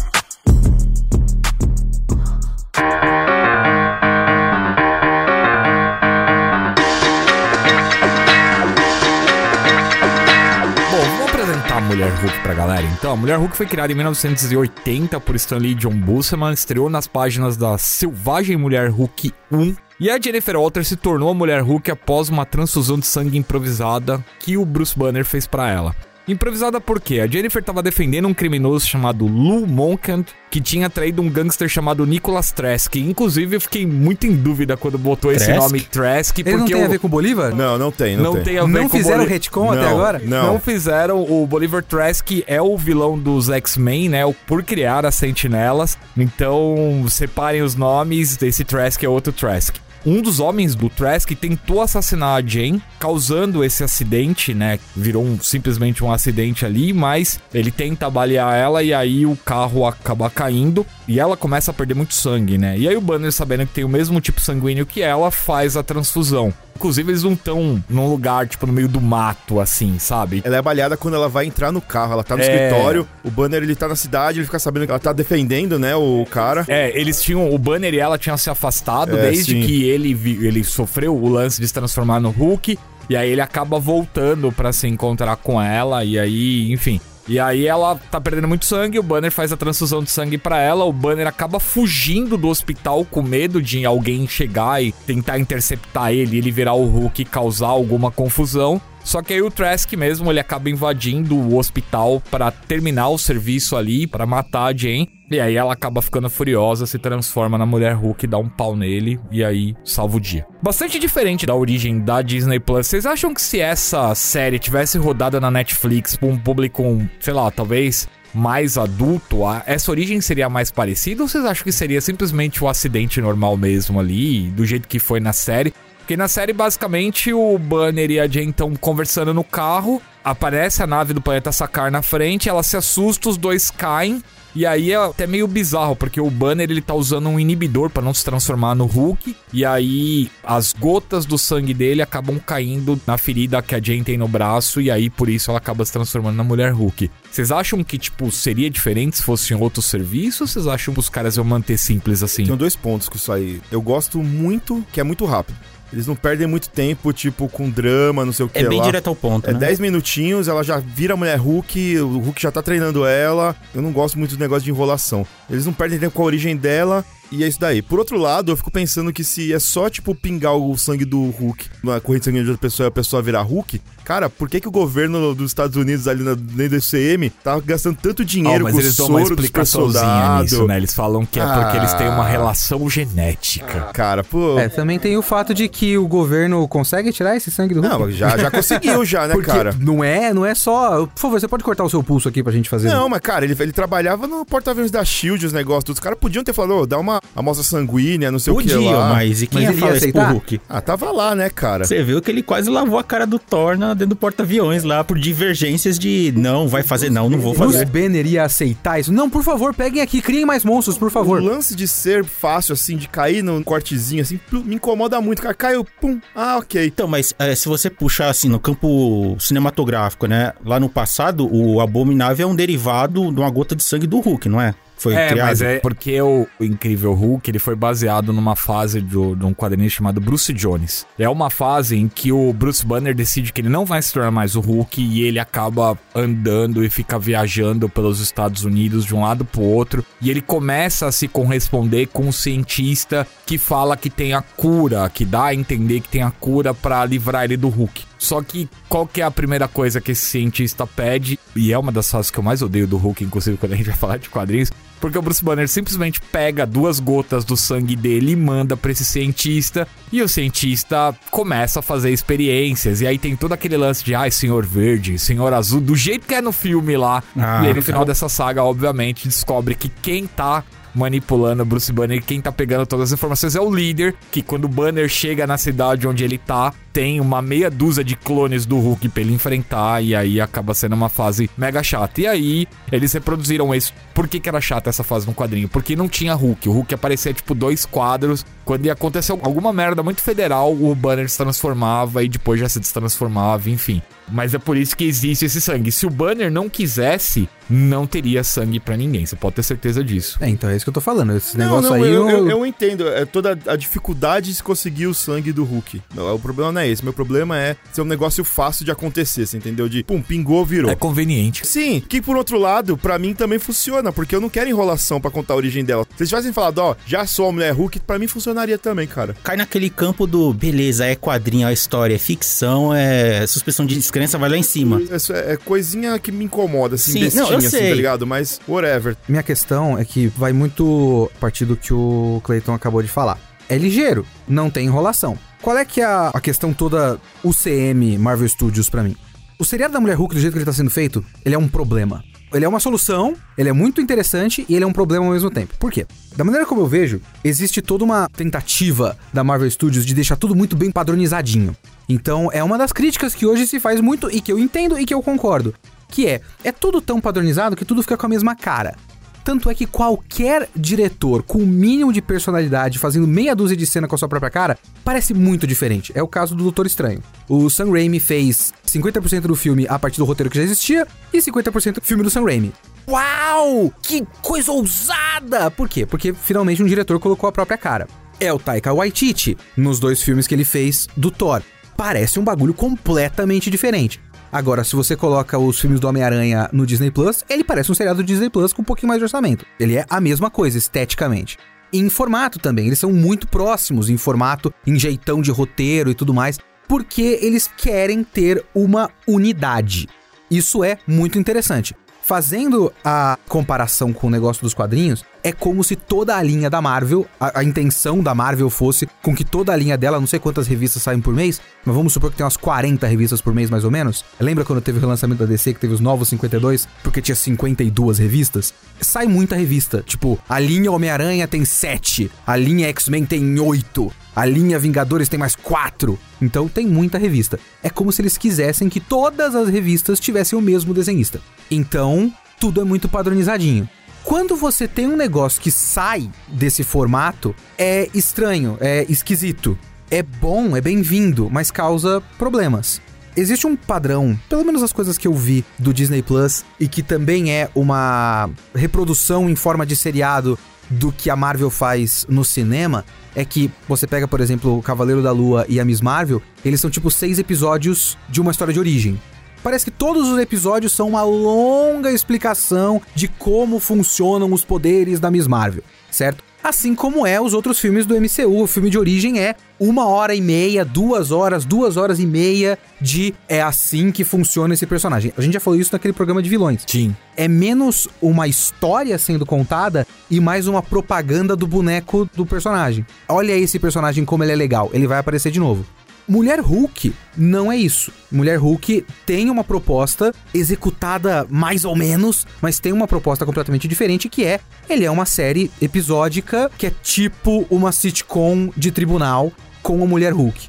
Mulher Hulk pra galera. Então, a Mulher Hulk foi criada em 1980 por Stan Lee e John Buscema, estreou nas páginas da Selvagem Mulher Hulk 1. E a Jennifer Walters se tornou a Mulher Hulk após uma transfusão de sangue improvisada que o Bruce Banner fez pra ela. Improvisada por quê? A Jennifer estava defendendo um criminoso chamado Lou Monkant, que tinha traído um gangster chamado Nicholas Trask. Inclusive, eu fiquei muito em dúvida quando botou esse nome Trask, Ele não porque tem a o- ver com o Bolívar? Não, não tem, não, não tem. tem a ver Não com fizeram Boli- retcon até Não. agora? Não. Não fizeram. O Bolivar Trask é o vilão dos X-Men, né? o- Por criar as sentinelas. Então, separem os nomes. Esse Trask é outro Trask. Um dos homens do Trask tentou assassinar a Jane, causando esse acidente, né? Virou um- simplesmente um acidente ali, mas ele tenta balear ela e aí o carro acaba caindo e ela começa a perder muito sangue, né? E aí o Banner, sabendo que tem o mesmo tipo sanguíneo que ela, faz a transfusão. Inclusive, eles não estão num lugar, tipo, no meio do mato, assim, sabe? Ela é baleada quando ela vai entrar no carro. Ela tá no É. escritório, o Banner ele tá na cidade, ele fica sabendo que ela tá defendendo, né, o cara. É, eles tinham. O Banner e ela tinham se afastado É, desde sim. que ele, ele sofreu o lance de se transformar no Hulk. E aí ele acaba voltando pra se encontrar com ela. E aí, enfim. E aí ela tá perdendo muito sangue, o Banner faz a transfusão de sangue pra ela, o Banner acaba fugindo do hospital com medo de alguém chegar e tentar interceptar ele, ele virar o Hulk e causar alguma confusão. Só que aí o Trask mesmo, ele acaba invadindo o hospital pra terminar o serviço ali, pra matar a Jane. E aí ela acaba ficando furiosa, se transforma na mulher Hulk, dá um pau nele e aí salva o dia. Bastante diferente da origem da Disney Plus. Vocês acham que se essa série tivesse rodada na Netflix pra um público, sei lá, talvez mais adulto, essa origem seria mais parecida ou vocês acham que seria simplesmente o acidente normal mesmo ali, do jeito que foi na série? Porque na série, basicamente, o Banner e a Jane estão conversando no carro. Aparece a nave do planeta Sakar na frente, ela se assusta, os dois caem. E aí é até meio bizarro, porque o Banner ele tá usando um inibidor pra não se transformar no Hulk. E aí as gotas do sangue dele acabam caindo na ferida que a Jane tem no braço. E aí por isso ela acaba se transformando na mulher Hulk. Vocês acham que, tipo, seria diferente se fosse em outro serviço? Ou vocês acham que os caras iam manter simples assim? Tenho dois pontos com isso aí. Eu gosto muito que é muito rápido. Eles não perdem muito tempo, tipo, com drama, não sei o que É bem lá. direto ao ponto, É né? 10 minutinhos, ela já vira mulher Hulk, o Hulk já tá treinando ela. Eu não gosto muito do negócio de enrolação. Eles não perdem tempo com a origem dela. E é isso daí. Por outro lado, eu fico pensando que se é só, tipo, pingar o sangue do Hulk na corrente sanguínea de outra pessoa e a pessoa virar Hulk, cara, por que, que o governo dos Estados Unidos ali na, dentro do CM tá gastando tanto dinheiro Oh, mas com eles o dão uma soro dos explicaçãozinha nisso, né? Eles falam que é porque eles têm uma Ah. relação genética. Cara, pô... É, também tem o fato de que o governo consegue tirar esse sangue do Hulk. Não, já, já conseguiu já, né, Porque cara? não é, não é só. Por favor, você pode cortar o seu pulso aqui pra gente fazer. Não, mas, cara, ele, ele trabalhava no porta-aviões da SHIELD, os negócios. Os caras podiam ter falado, ô, dá uma amostra sanguínea, não sei o que Podiam, lá. mas e quem Mas ia ele falar ia isso pro aceitar? Hulk? Ah, tava lá, né, cara? Você viu que ele quase lavou a cara do Thor na- dentro do porta-aviões lá por divergências de não, vai fazer não, não vou Bruce fazer. Banner ia aceitar isso? Não, por favor, peguem aqui, criem mais monstros, por O favor. lance de ser fácil, assim, de cair num cortezinho, assim, me incomoda muito. Cara, caiu, pum, ah, ok. Então, mas é, se você puxar assim no campo cinematográfico, né? Lá no passado, o Abominável é um derivado de uma gota de sangue do Hulk, não é? Foi É, criado. mas é porque o Incrível Hulk ele foi baseado numa fase de, de um quadrinho chamado Bruce Jones. É uma fase em que o Bruce Banner decide que ele não vai se tornar mais o Hulk e ele acaba andando e fica viajando pelos Estados Unidos de um lado pro outro. E ele começa a se corresponder com um cientista que fala que tem a cura, que dá a entender que tem a cura pra livrar ele do Hulk. Só que qual que é a primeira coisa que esse cientista pede? E é uma das fases que eu mais odeio do Hulk, inclusive quando a gente vai falar de quadrinhos, porque o Bruce Banner simplesmente pega duas gotas do sangue dele e manda pra esse cientista, e o cientista começa a fazer experiências, e aí tem todo aquele lance de, ai, senhor verde, senhor azul, do jeito que é no filme lá. Ah, e aí no final dessa saga, obviamente, descobre que quem tá manipulando Bruce Banner, quem tá pegando todas as informações é o líder, que quando o Banner chega na cidade onde ele tá, tem uma meia dúzia de clones do Hulk pra ele enfrentar, e aí acaba sendo uma fase mega chata. E aí, eles reproduziram isso. Por que, que era chata essa fase no quadrinho? Porque não tinha Hulk. O Hulk aparecia, tipo, dois quadros. Quando ia acontecer alguma merda muito federal, o Banner se transformava e depois já se destransformava, enfim. Mas é por isso que existe esse sangue. Se o Banner não quisesse, não teria sangue pra ninguém. Você pode ter certeza disso. É, então é isso que eu tô falando. Esse Não, negócio não, aí. eu, eu, eu- eu entendo. É toda a dificuldade de se conseguir o sangue do Hulk. Não, o problema não é esse. Meu problema é ser um negócio fácil de acontecer, você entendeu? De pum, pingou, virou. É conveniente. Sim, que por outro lado, pra mim também funciona, porque eu não quero enrolação pra contar a origem dela. Se eles tivessem falado, ó, já sou a mulher Hulk, pra mim funcionaria também, cara. Cai naquele campo do beleza, é quadrinho, é história, é ficção, é suspensão de descrença, vai lá em cima. Isso é, é coisinha que me incomoda, assim, Sim, bestinha, não, assim, sei. tá ligado? Mas, whatever. Minha questão é que vai muito a partir do que o Clayton acabou de falar. É ligeiro, não tem enrolação. Qual é que é a, a questão toda UCM Marvel Studios pra mim? O seriado da Mulher Hulk, do jeito que ele tá sendo feito, ele é um problema. Ele é uma solução, ele é muito interessante e ele é um problema ao mesmo tempo. Por quê? Da maneira como eu vejo, existe toda uma tentativa da Marvel Studios de deixar tudo muito bem padronizadinho. Então, é uma das críticas que hoje se faz muito e que eu entendo e que eu concordo. Que é, é tudo tão padronizado que tudo fica com a mesma cara. Tanto é que qualquer diretor com o mínimo de personalidade fazendo meia dúzia de cena com a sua própria cara parece muito diferente. É o caso do Doutor Estranho. O Sam Raimi fez 50% do filme a partir do roteiro que já existia e 50% do filme do Sam Raimi. Uau! Que coisa ousada! Por quê? Porque finalmente um diretor colocou a própria cara. É o Taika Waititi nos dois filmes que ele fez do Thor. Parece um bagulho completamente diferente. Agora, se você coloca os filmes do Homem-Aranha no Disney Plus, ele parece um seriado do Disney Plus com um pouquinho mais de orçamento. Ele é a mesma coisa, esteticamente. E em formato também, eles são muito próximos em formato, em jeitão de roteiro e tudo mais, porque eles querem ter uma unidade. Isso é muito interessante. Fazendo a comparação com o negócio dos quadrinhos, é como se toda a linha da Marvel, a, a intenção da Marvel fosse com que toda a linha dela, não sei quantas revistas saem por mês, mas vamos supor que tem umas 40 revistas por mês mais ou menos. Lembra quando teve o relançamento da DC que teve os novos 52? Porque tinha 52 revistas? Sai muita revista. Tipo, a linha Homem-Aranha tem 7, a linha X-Men tem 8, a linha Vingadores tem mais 4. Então tem muita revista. É como se eles quisessem que todas as revistas tivessem o mesmo desenhista. Então, tudo é muito padronizadinho. Quando você tem um negócio que sai desse formato, é estranho, é esquisito. É bom, é bem-vindo, mas causa problemas. Existe um padrão, pelo menos as coisas que eu vi do Disney Plus, e que também é uma reprodução em forma de seriado do que a Marvel faz no cinema, é que você pega, por exemplo, o Cavaleiro da Lua e a Miss Marvel, eles são tipo seis episódios de uma história de origem. Parece que todos os episódios são uma longa explicação de como funcionam os poderes da Miss Marvel, certo? Assim como é os outros filmes do MCU. O filme de origem é uma hora e meia, duas horas, duas horas e meia de é assim que funciona esse personagem. A gente já falou isso naquele programa de vilões. Sim. É menos uma história sendo contada e mais uma propaganda do boneco do personagem. Olha esse personagem como ele é legal, ele vai aparecer de novo. Mulher Hulk não é isso. Mulher Hulk tem uma proposta executada mais ou menos, mas tem uma proposta completamente diferente que é, ele é uma série episódica que é tipo uma sitcom de tribunal com a Mulher Hulk.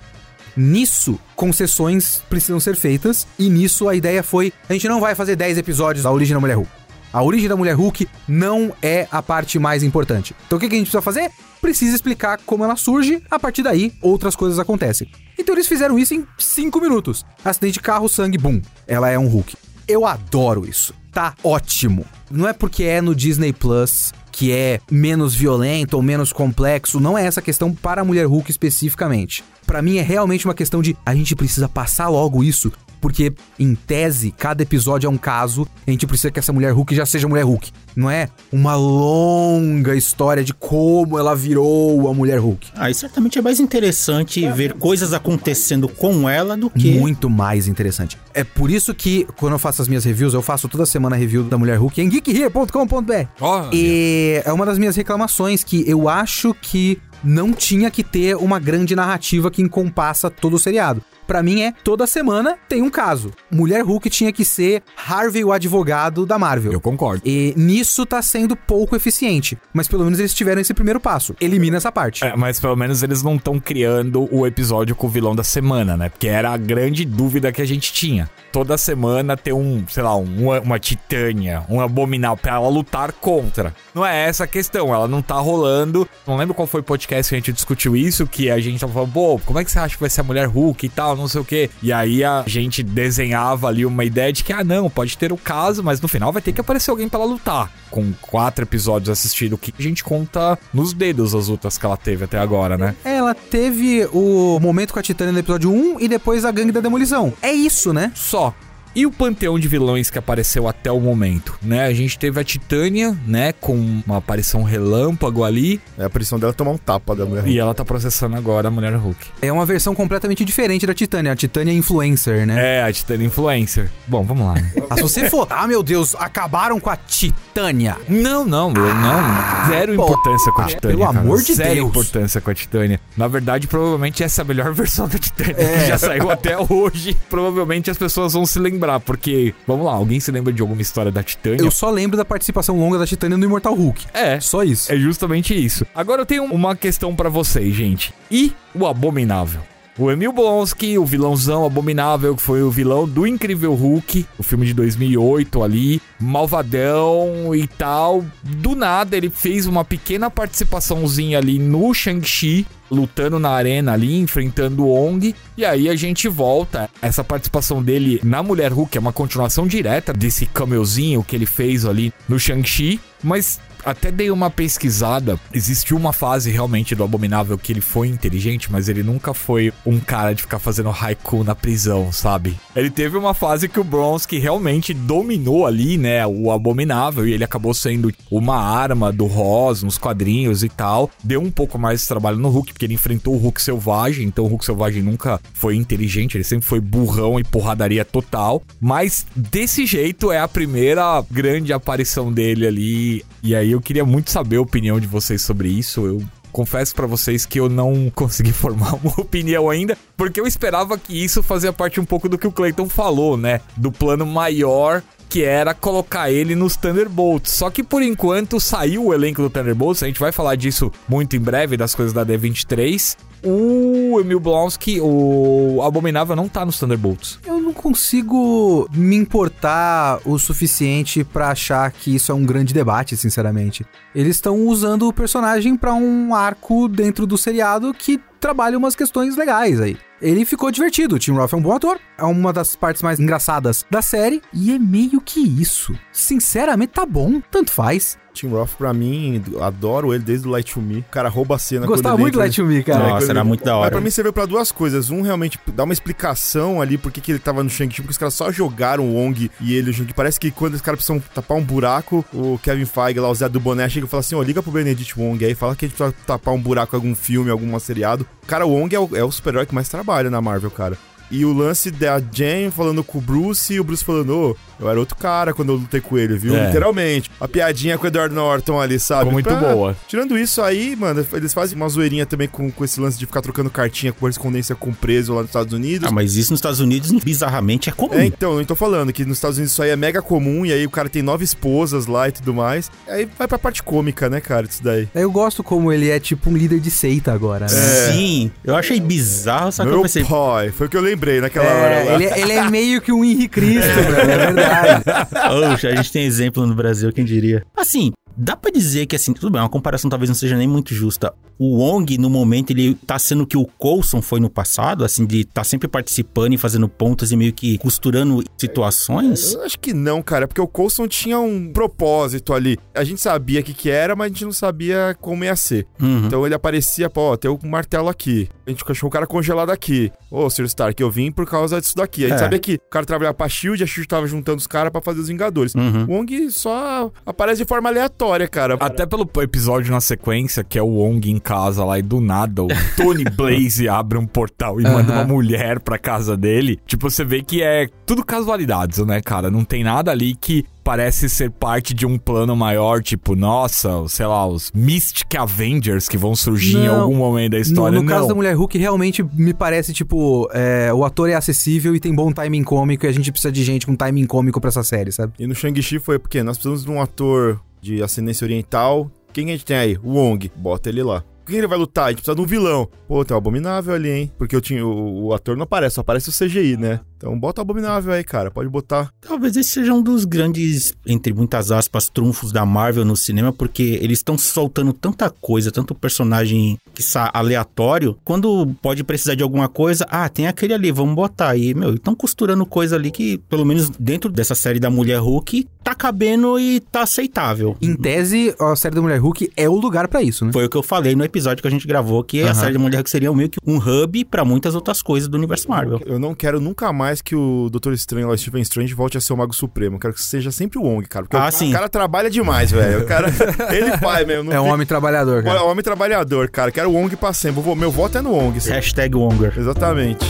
Nisso, concessões precisam ser feitas e nisso a ideia foi, a gente não vai fazer 10 episódios da origem da Mulher Hulk. A origem da Mulher Hulk não é a parte mais importante. Então o que, a gente precisa fazer? Precisa explicar como ela surge, a partir daí outras coisas acontecem. Então eles fizeram isso em 5 minutos. Acidente de carro, sangue, bum. Ela é um Hulk. Eu adoro isso. Tá ótimo. Não é porque é no Disney Plus que é menos violento ou menos complexo, não é essa questão para a Mulher Hulk especificamente. Para mim é realmente uma questão de a gente precisa passar logo isso porque, em tese, cada episódio é um caso, e a gente precisa que essa mulher Hulk já seja mulher Hulk. Não é uma longa história de como ela virou a mulher Hulk. Aí certamente é mais interessante ver coisas acontecendo com ela do que. Muito mais interessante. É por isso que, quando eu faço as minhas reviews, eu faço toda semana review da Mulher Hulk em geekhere.com.br. Olha. E é uma das minhas reclamações que eu acho que não tinha que ter uma grande narrativa que encompassa todo o seriado. Pra mim é toda semana tem um caso. Mulher Hulk tinha que ser Harvey o advogado da Marvel. Eu concordo. E nisso tá sendo pouco eficiente. Mas pelo menos eles tiveram esse primeiro passo. Elimina essa parte. É, mas pelo menos eles não estão criando o episódio com o vilão da semana, né? Porque era a grande dúvida que a gente tinha. Toda semana ter um, sei lá, um, uma titânia, um abominal pra ela lutar contra. Não é essa a questão, ela não tá rolando. Não lembro qual foi o podcast que a gente discutiu isso, que a gente tava falando, pô, como é que você acha que vai ser a mulher Hulk e tal, não sei o quê. E aí a gente desenhava ali uma ideia de que, ah, não, pode ter o caso, mas no final vai ter que aparecer alguém pra ela lutar. Com quatro episódios assistidos, que a gente conta nos dedos as lutas que ela teve até agora, né? Ela teve o momento com a Titânia no episódio 1 e depois a gangue da demolição. É isso, né? Só. E o panteão de vilões que apareceu até o momento, né? A gente teve a Titânia, né, com uma aparição relâmpago ali, É a aparição dela tomar um tapa da mulher. e ela tá processando agora a Mulher Hulk. É uma versão completamente diferente da Titânia. A Titânia é influencer, né? É, a Titânia Influencer. Bom, vamos lá. né? Ah, se você for, ah, meu Deus, acabaram com a Titânia. Não, não, eu não. Zero pô, importância com a ah, Titânia. pelo cara. amor de Zero Deus. importância com a Titânia. Na verdade, provavelmente essa é a melhor versão da Titânia É. que já saiu até hoje. Provavelmente as pessoas vão se lembrar, porque, vamos lá, alguém se lembra de alguma história da Titânia? Eu só lembro da participação longa da Titânia no Imortal Hulk. É. Só isso. É justamente isso. Agora eu tenho uma questão pra vocês, gente. E o Abominável? O Emil Blonsky, o vilãozão abominável, que foi o vilão do Incrível Hulk, o filme de 2008 ali, malvadão e tal. Do nada ele fez uma pequena participaçãozinha ali no Shang-Chi, lutando na arena ali, enfrentando o Ong. E aí a gente volta. Essa participação dele na Mulher Hulk é uma continuação direta desse cameozinho que ele fez ali no Shang-Chi. Mas até dei uma pesquisada. Existiu uma fase realmente do Abominável que ele foi inteligente, mas ele nunca foi um cara de ficar fazendo haiku na prisão, sabe? Ele teve uma fase que o Bronski realmente dominou ali, né? O Abominável, e ele acabou sendo uma arma do Ross nos quadrinhos e tal. Deu um pouco mais de trabalho no Hulk, porque ele enfrentou o Hulk selvagem, então o Hulk selvagem nunca foi inteligente, ele sempre foi burrão e porradaria total. Mas desse jeito é a primeira grande aparição dele ali. E aí eu queria muito saber a opinião de vocês sobre isso. Eu confesso pra vocês que eu não consegui formar uma opinião ainda, porque eu esperava que isso fazia parte um pouco do que o Clayton falou, né? Do plano maior que era colocar ele nos Thunderbolts. Só que por enquanto saiu o elenco do Thunderbolts, a gente vai falar disso muito em breve, das coisas da D23. O Emil Blonsky, o Abominável, não tá nos Thunderbolts. Eu não consigo me importar o suficiente pra achar que isso é um grande debate, sinceramente. Eles estão usando o personagem pra um arco dentro do seriado que trabalha umas questões legais aí. Ele ficou divertido. O Tim Roth é um bom ator, é uma das partes mais engraçadas da série, e é meio que isso. Sinceramente, tá bom, tanto faz. Tim Roth, pra mim, adoro ele desde o Light to Me. O cara rouba a cena. Gostava muito do Light to Me, cara. Nossa, era muito da Mas hora. pra mim serviu pra duas coisas. Um, realmente, dar uma explicação ali por que que ele tava no Shang-Chi, porque os caras só jogaram o Wong e ele, o Shang-Chi. Parece que quando os caras precisam tapar um buraco, o Kevin Feige lá, o Zé do Boné, chega e fala assim, ó, liga pro Benedict Wong aí, fala que a gente precisa tapar um buraco em algum filme, algum seriado. Cara, o Wong é o, é o super-herói que mais trabalha na Marvel, cara. E o lance da Jane falando com o Bruce e o Bruce falando, ô, eu era outro cara quando eu lutei com ele, viu? É. Literalmente. A piadinha com o Edward Norton ali, sabe? Ficou muito Pra- boa. Tirando isso aí, mano, eles fazem uma zoeirinha também com, com esse lance de ficar trocando cartinha com correspondência com preso lá nos Estados Unidos. Ah, mas isso nos Estados Unidos, bizarramente, é comum. É, então, eu tô falando que nos Estados Unidos isso aí é mega comum, e aí o cara tem nove esposas lá e tudo mais. Aí vai pra parte cômica, né, cara, isso daí. Eu gosto como ele é tipo um líder de seita agora, né? É. Sim, eu achei bizarro, eu Meu pensei, pai, foi o que eu lembrei naquela É, hora ele, ele é meio que um Henri Cristo, velho, é verdade. Poxa, a gente tem exemplo no Brasil, quem diria? Assim, dá pra dizer que, assim, tudo bem, uma comparação talvez não seja nem muito justa. O Wong, no momento, ele tá sendo o que o Coulson foi no passado, assim, de tá sempre participando e fazendo pontas e meio que costurando situações. Eu acho que não, cara, porque o Coulson tinha um propósito ali. A gente sabia o que, que era, mas a gente não sabia como ia ser. Uhum. Então ele aparecia, pô, ó, tem um martelo aqui. A gente achou o cara congelado aqui. Ô, Sr. Stark, eu vim por causa disso daqui. A gente É. sabia que o cara trabalhava pra Shield, a Shield tava juntando os caras pra fazer os Vingadores. Uhum. O Wong só aparece de forma aleatória, cara. Até pelo episódio na sequência, que é o Wong em casa lá e do nada o Tony Blaze abre um portal e manda Aham. uma mulher pra casa dele. Tipo, você vê que é tudo casualidades, né, cara? Não tem nada ali que parece ser parte de um plano maior, tipo, nossa, sei lá, os Mystic Avengers que vão surgir em Não. algum momento da No, história. no caso não. da Mulher Hulk, realmente me parece, tipo, é, o ator é acessível e tem bom timing cômico e a gente precisa de gente com timing cômico pra essa série, sabe? E no Shang-Chi foi porque nós precisamos de um ator de ascendência oriental. Quem a gente tem aí? O Wong. Bota ele lá. Quem ele vai lutar? A gente precisa de um vilão. Pô, tem o Abominável ali, hein? Porque eu tinha, o, o ator não aparece, só aparece o CGI, né? Então bota o Abominável aí, cara. Pode botar. Talvez esse seja um dos grandes, entre muitas aspas, trunfos da Marvel no cinema, porque eles estão soltando tanta coisa, tanto personagem que está aleatório, quando pode precisar de alguma coisa, ah, tem aquele ali, vamos botar aí, meu, estão costurando coisa ali que, pelo menos dentro dessa série da Mulher Hulk, tá cabendo e tá aceitável. Em tese, a série da Mulher Hulk é o lugar pra isso, né? Foi o que eu falei no episódio que a gente gravou, que a Aham. série da Mulher Hulk seria meio que um hub pra muitas outras coisas do universo Marvel. Eu não quero nunca mais que o Doutor Estranho, lá, Stephen Strange, volte a ser o Mago Supremo. Eu quero que seja sempre o Wong, cara. Porque Ah, o, sim. o cara trabalha demais, velho. O cara. ele faz mesmo. É um fica- homem trabalhador, É cara. um homem trabalhador, cara. Quero o Wong pra sempre. Vou- Meu voto é no Wong. Hashtag Wonger. Exatamente.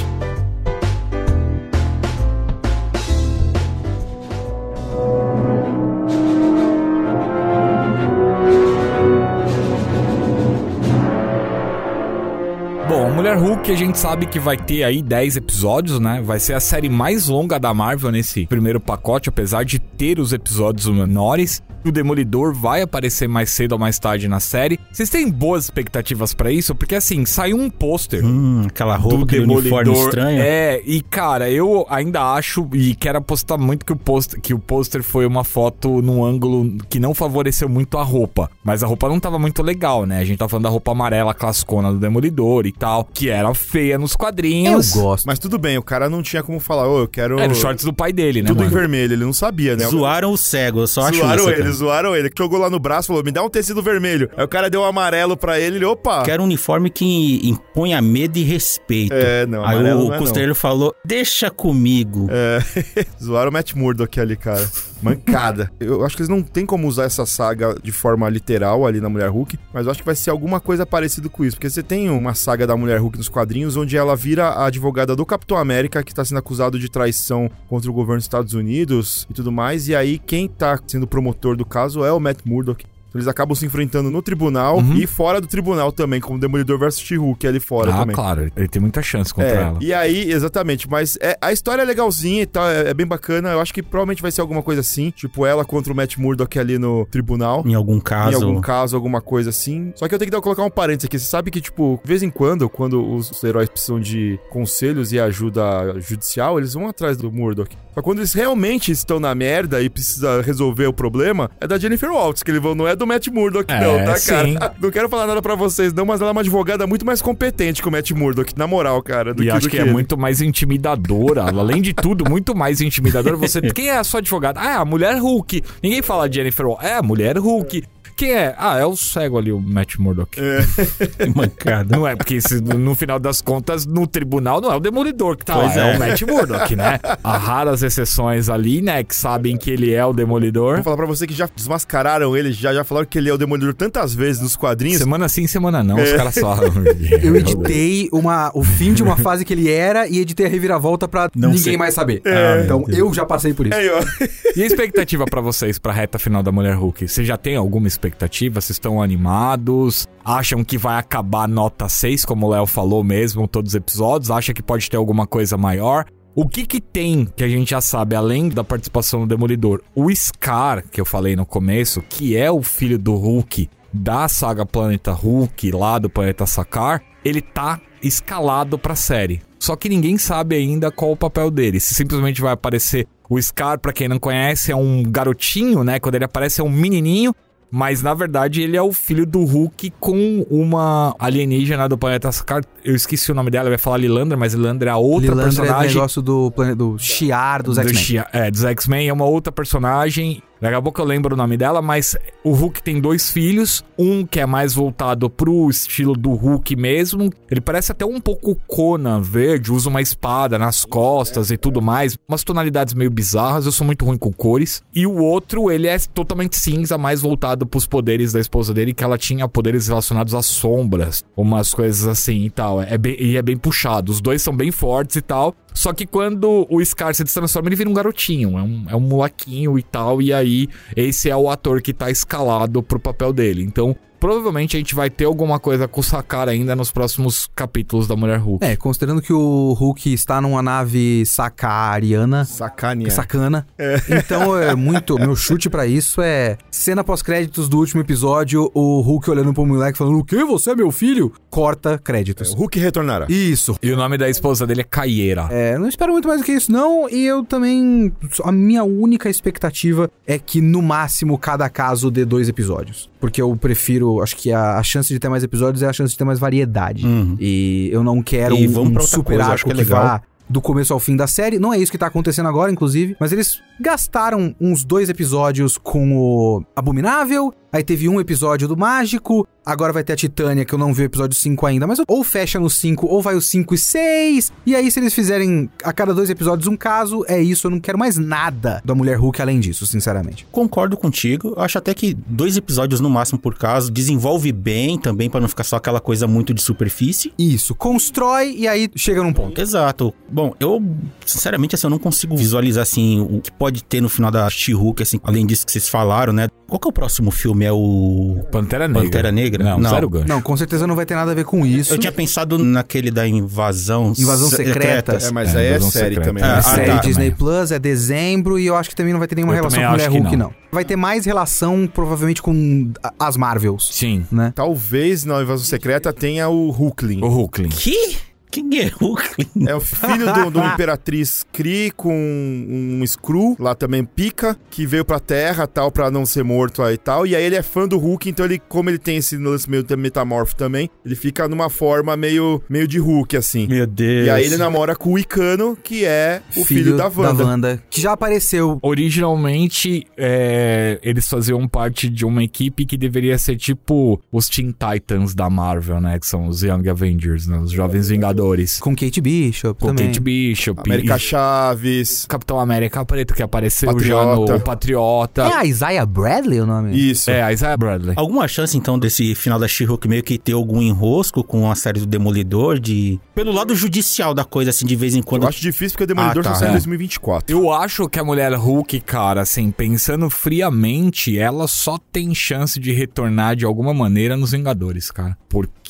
Bom, Mulher Hulk a gente sabe que vai ter aí 10 episódios, né? Vai ser a série mais longa da Marvel nesse primeiro pacote, apesar de ter os episódios menores. O Demolidor vai aparecer mais cedo ou mais tarde na série. Vocês têm boas expectativas pra isso? Porque assim, saiu um pôster Hum, aquela roupa, do Demolidor. estranho. É, e cara, eu ainda acho e quero apostar muito que o pôster que o pôster foi uma foto num ângulo que não favoreceu muito a roupa, mas a roupa não tava muito legal, né? A gente tá falando da roupa amarela classicona do Demolidor e tal, que era feia nos Eu quadrinhos. gosto. Mas tudo bem, o cara não tinha como falar, ô, eu quero. Era os shorts do pai dele, né, Tudo em mano? vermelho, ele não sabia, né? Zoaram o cego, eu só acho zoaram isso. ele, cara. zoaram ele. Jogou lá no braço, falou, me dá um tecido vermelho. Aí o cara deu um amarelo pra ele, ele, opa. Quero um uniforme que imponha medo e respeito. É, não, Aí o não é, costeiro falou, deixa comigo. É, zoaram o Matt Murdock ali, cara. Mancada. Eu acho que eles não tem como usar essa saga de forma literal ali na Mulher Hulk, mas eu acho que vai ser alguma coisa parecida com isso. Porque você tem uma saga da Mulher Hulk nos quadrinhos, onde ela vira a advogada do Capitão América, que tá sendo acusado de traição contra o governo dos Estados Unidos e tudo mais. E aí, quem tá sendo promotor do caso é o Matt Murdock. Então eles acabam se enfrentando no tribunal Uhum. e fora do tribunal também, como Demolidor versus She-Hulk ali fora ah, também. claro, ele tem muita chance contra É, ela. E aí, exatamente, mas é, a história é legalzinha e tal, é, é bem bacana. Eu acho que provavelmente vai ser alguma coisa assim, tipo ela contra o Matt Murdock ali no tribunal. Em algum Em caso. algum caso, alguma coisa assim. Só que eu tenho que dar, colocar um parênteses aqui. Você sabe que, tipo, de vez em quando, quando os heróis precisam de conselhos e ajuda judicial, eles vão atrás do Murdock. Só quando eles realmente estão na merda e precisa resolver o problema, é da Jennifer Waltz, que ele vão, não é do Matt Murdock, É, não, tá, sim. cara? Não quero falar nada pra vocês, não, mas ela é uma advogada muito mais competente que o Matt Murdock, na moral, cara. Do E que, acho do que, é muito mais intimidadora. Além de tudo, muito mais intimidadora. Você, quem é a sua advogada? Ah, é a mulher Hulk. Ninguém fala de Jennifer. É a mulher Hulk. Quem é? Ah, é o cego ali, o Matt Murdock. Que mancada. Não é, porque se, no final das contas, no tribunal, não é o Demolidor que tá Pois lá, é. é. o Matt Murdock, né? Há raras exceções ali, né, que sabem que ele é o Demolidor. Vou falar pra você que já desmascararam ele, já, já falaram que ele é o Demolidor tantas vezes nos quadrinhos. Semana sim, semana não, os caras só... Eu editei uma, o fim de uma fase que ele era e editei a reviravolta pra Não ninguém sei. mais saber. É. então eu já passei por isso. Aí, ó. E a expectativa pra vocês pra reta final da Mulher Hulk? Vocês já têm alguma expectativa? Vocês estão animados? Acham que vai acabar nota 6, como o Léo falou mesmo, todos os episódios? Acha que pode ter alguma coisa maior? O que que tem que a gente já sabe, além da participação do Demolidor? O Scar, que eu falei no começo, que é o filho do Hulk da saga Planeta Hulk, lá do Planeta Sakar, ele tá escalado pra série. Só que ninguém sabe ainda qual o papel dele. Se simplesmente vai aparecer o Scar, pra quem não conhece, é um garotinho, né? Quando ele aparece é um menininho, mas na verdade ele é o filho do Hulk com uma alienígena do planeta Sakar. Eu esqueci o nome dela, vai falar Lilandra, mas Lilandra é a outra Lilandra é o personagem negócio do, do Shiar dos do X-Men. Xia- É, dos X-Men, é uma outra personagem. Daqui a pouco eu lembro o nome dela, mas o Hulk tem dois filhos. Um que é mais voltado pro estilo do Hulk mesmo. Ele parece até um pouco Conan verde, usa uma espada nas costas e tudo mais. Umas tonalidades meio bizarras, eu sou muito ruim com cores. E o outro, ele é totalmente cinza, mais voltado pros poderes da esposa dele, que ela tinha poderes relacionados às sombras. Umas coisas assim e tal. É bem, e é bem puxado. Os dois são bem fortes e tal. Só que quando o Scar se transforma, ele vira um garotinho. É um, é um molequinho e tal. E aí, esse é o ator que tá escalado pro papel dele. Então, provavelmente a gente vai ter alguma coisa com o Sakar ainda nos próximos capítulos da Mulher Hulk. É, considerando que o Hulk está numa nave sacariana, Sacaninha. sacana. Então, é muito. Meu chute pra isso é cena pós-créditos do último episódio, o Hulk olhando pro moleque falando: O que? Você é meu filho? Corta créditos. O Hulk retornará. Isso. E o nome da esposa dele é Caieira. É, não espero muito mais do que isso, não. E eu também. A minha única expectativa é que, no máximo, cada caso dê dois episódios. Porque eu prefiro. Acho que a, a chance de ter mais episódios é a chance de ter mais variedade. Uhum. E eu não quero E um, um super coisa, arco que é que vá do começo ao fim da série. Não é isso que tá acontecendo agora, inclusive. Mas eles gastaram uns dois episódios com o Abominável. Aí teve um episódio do Mágico. Agora vai ter a Titânia, que eu não vi o episódio 5 ainda. Mas ou fecha no 5, ou vai o 5 e 6. E aí, se eles fizerem a cada dois episódios um caso, é isso. Eu não quero mais nada da Mulher Hulk além disso, sinceramente. Concordo contigo. Acho até que dois episódios no máximo por caso desenvolve bem também pra não ficar só aquela coisa muito de superfície. Isso. Constrói e aí chega num ponto. Exato. Bom, eu sinceramente assim eu não consigo visualizar assim o que pode ter no final da She-Hulk assim, além disso que vocês falaram, né? Qual que é o próximo filme? É o Pantera Negra. Pantera Negra? Não, Não. zero gancho. Não, com certeza não vai ter nada a ver com isso. Eu tinha pensado naquele da invasão Invasão secreta. É, mas É, aí é Invasão série Secreta. também. Né? É ah, série tá. Disney Plus, é dezembro e eu acho que também não vai ter nenhuma Eu relação com Mulher Hulk, não. não. Vai ter mais relação, provavelmente, com as Marvels, Sim. né? Talvez na invasão secreta tenha o Hulkling. O Hulkling. Que? Quem é Hulk? É o filho do, do Imperatriz Kree com um Skrull, lá também pica, que veio pra Terra tal, pra não ser morto lá e tal. E aí ele é fã do Hulk, então ele, como ele tem esse lance meio metamorfo também, ele fica numa forma meio, meio de Hulk, assim. Meu Deus. E aí ele namora com o Icano, que é o filho, da Wanda. que já apareceu. Originalmente, é, eles faziam parte de uma equipe que deveria ser tipo os Teen Titans da Marvel, né? Que são os Young Avengers, né? Os Jovens Vingadores. Com Kate Bishop Com também. Kate Bishop. América e- Chaves. Capitão América Preto, que apareceu Patriota. já no Patriota. É a Isaiah Bradley o nome? Isso. É, a Isaiah Bradley. Alguma chance, então, desse final da She-Hulk meio que ter algum enrosco com a série do Demolidor? de Pelo lado judicial da coisa, assim, de vez em quando. Eu acho difícil porque o Demolidor Ah, tá, só sai em é. 2024. Eu acho que a mulher Hulk, cara, assim, pensando friamente, ela só tem chance de retornar de alguma maneira nos Vingadores, cara. Porque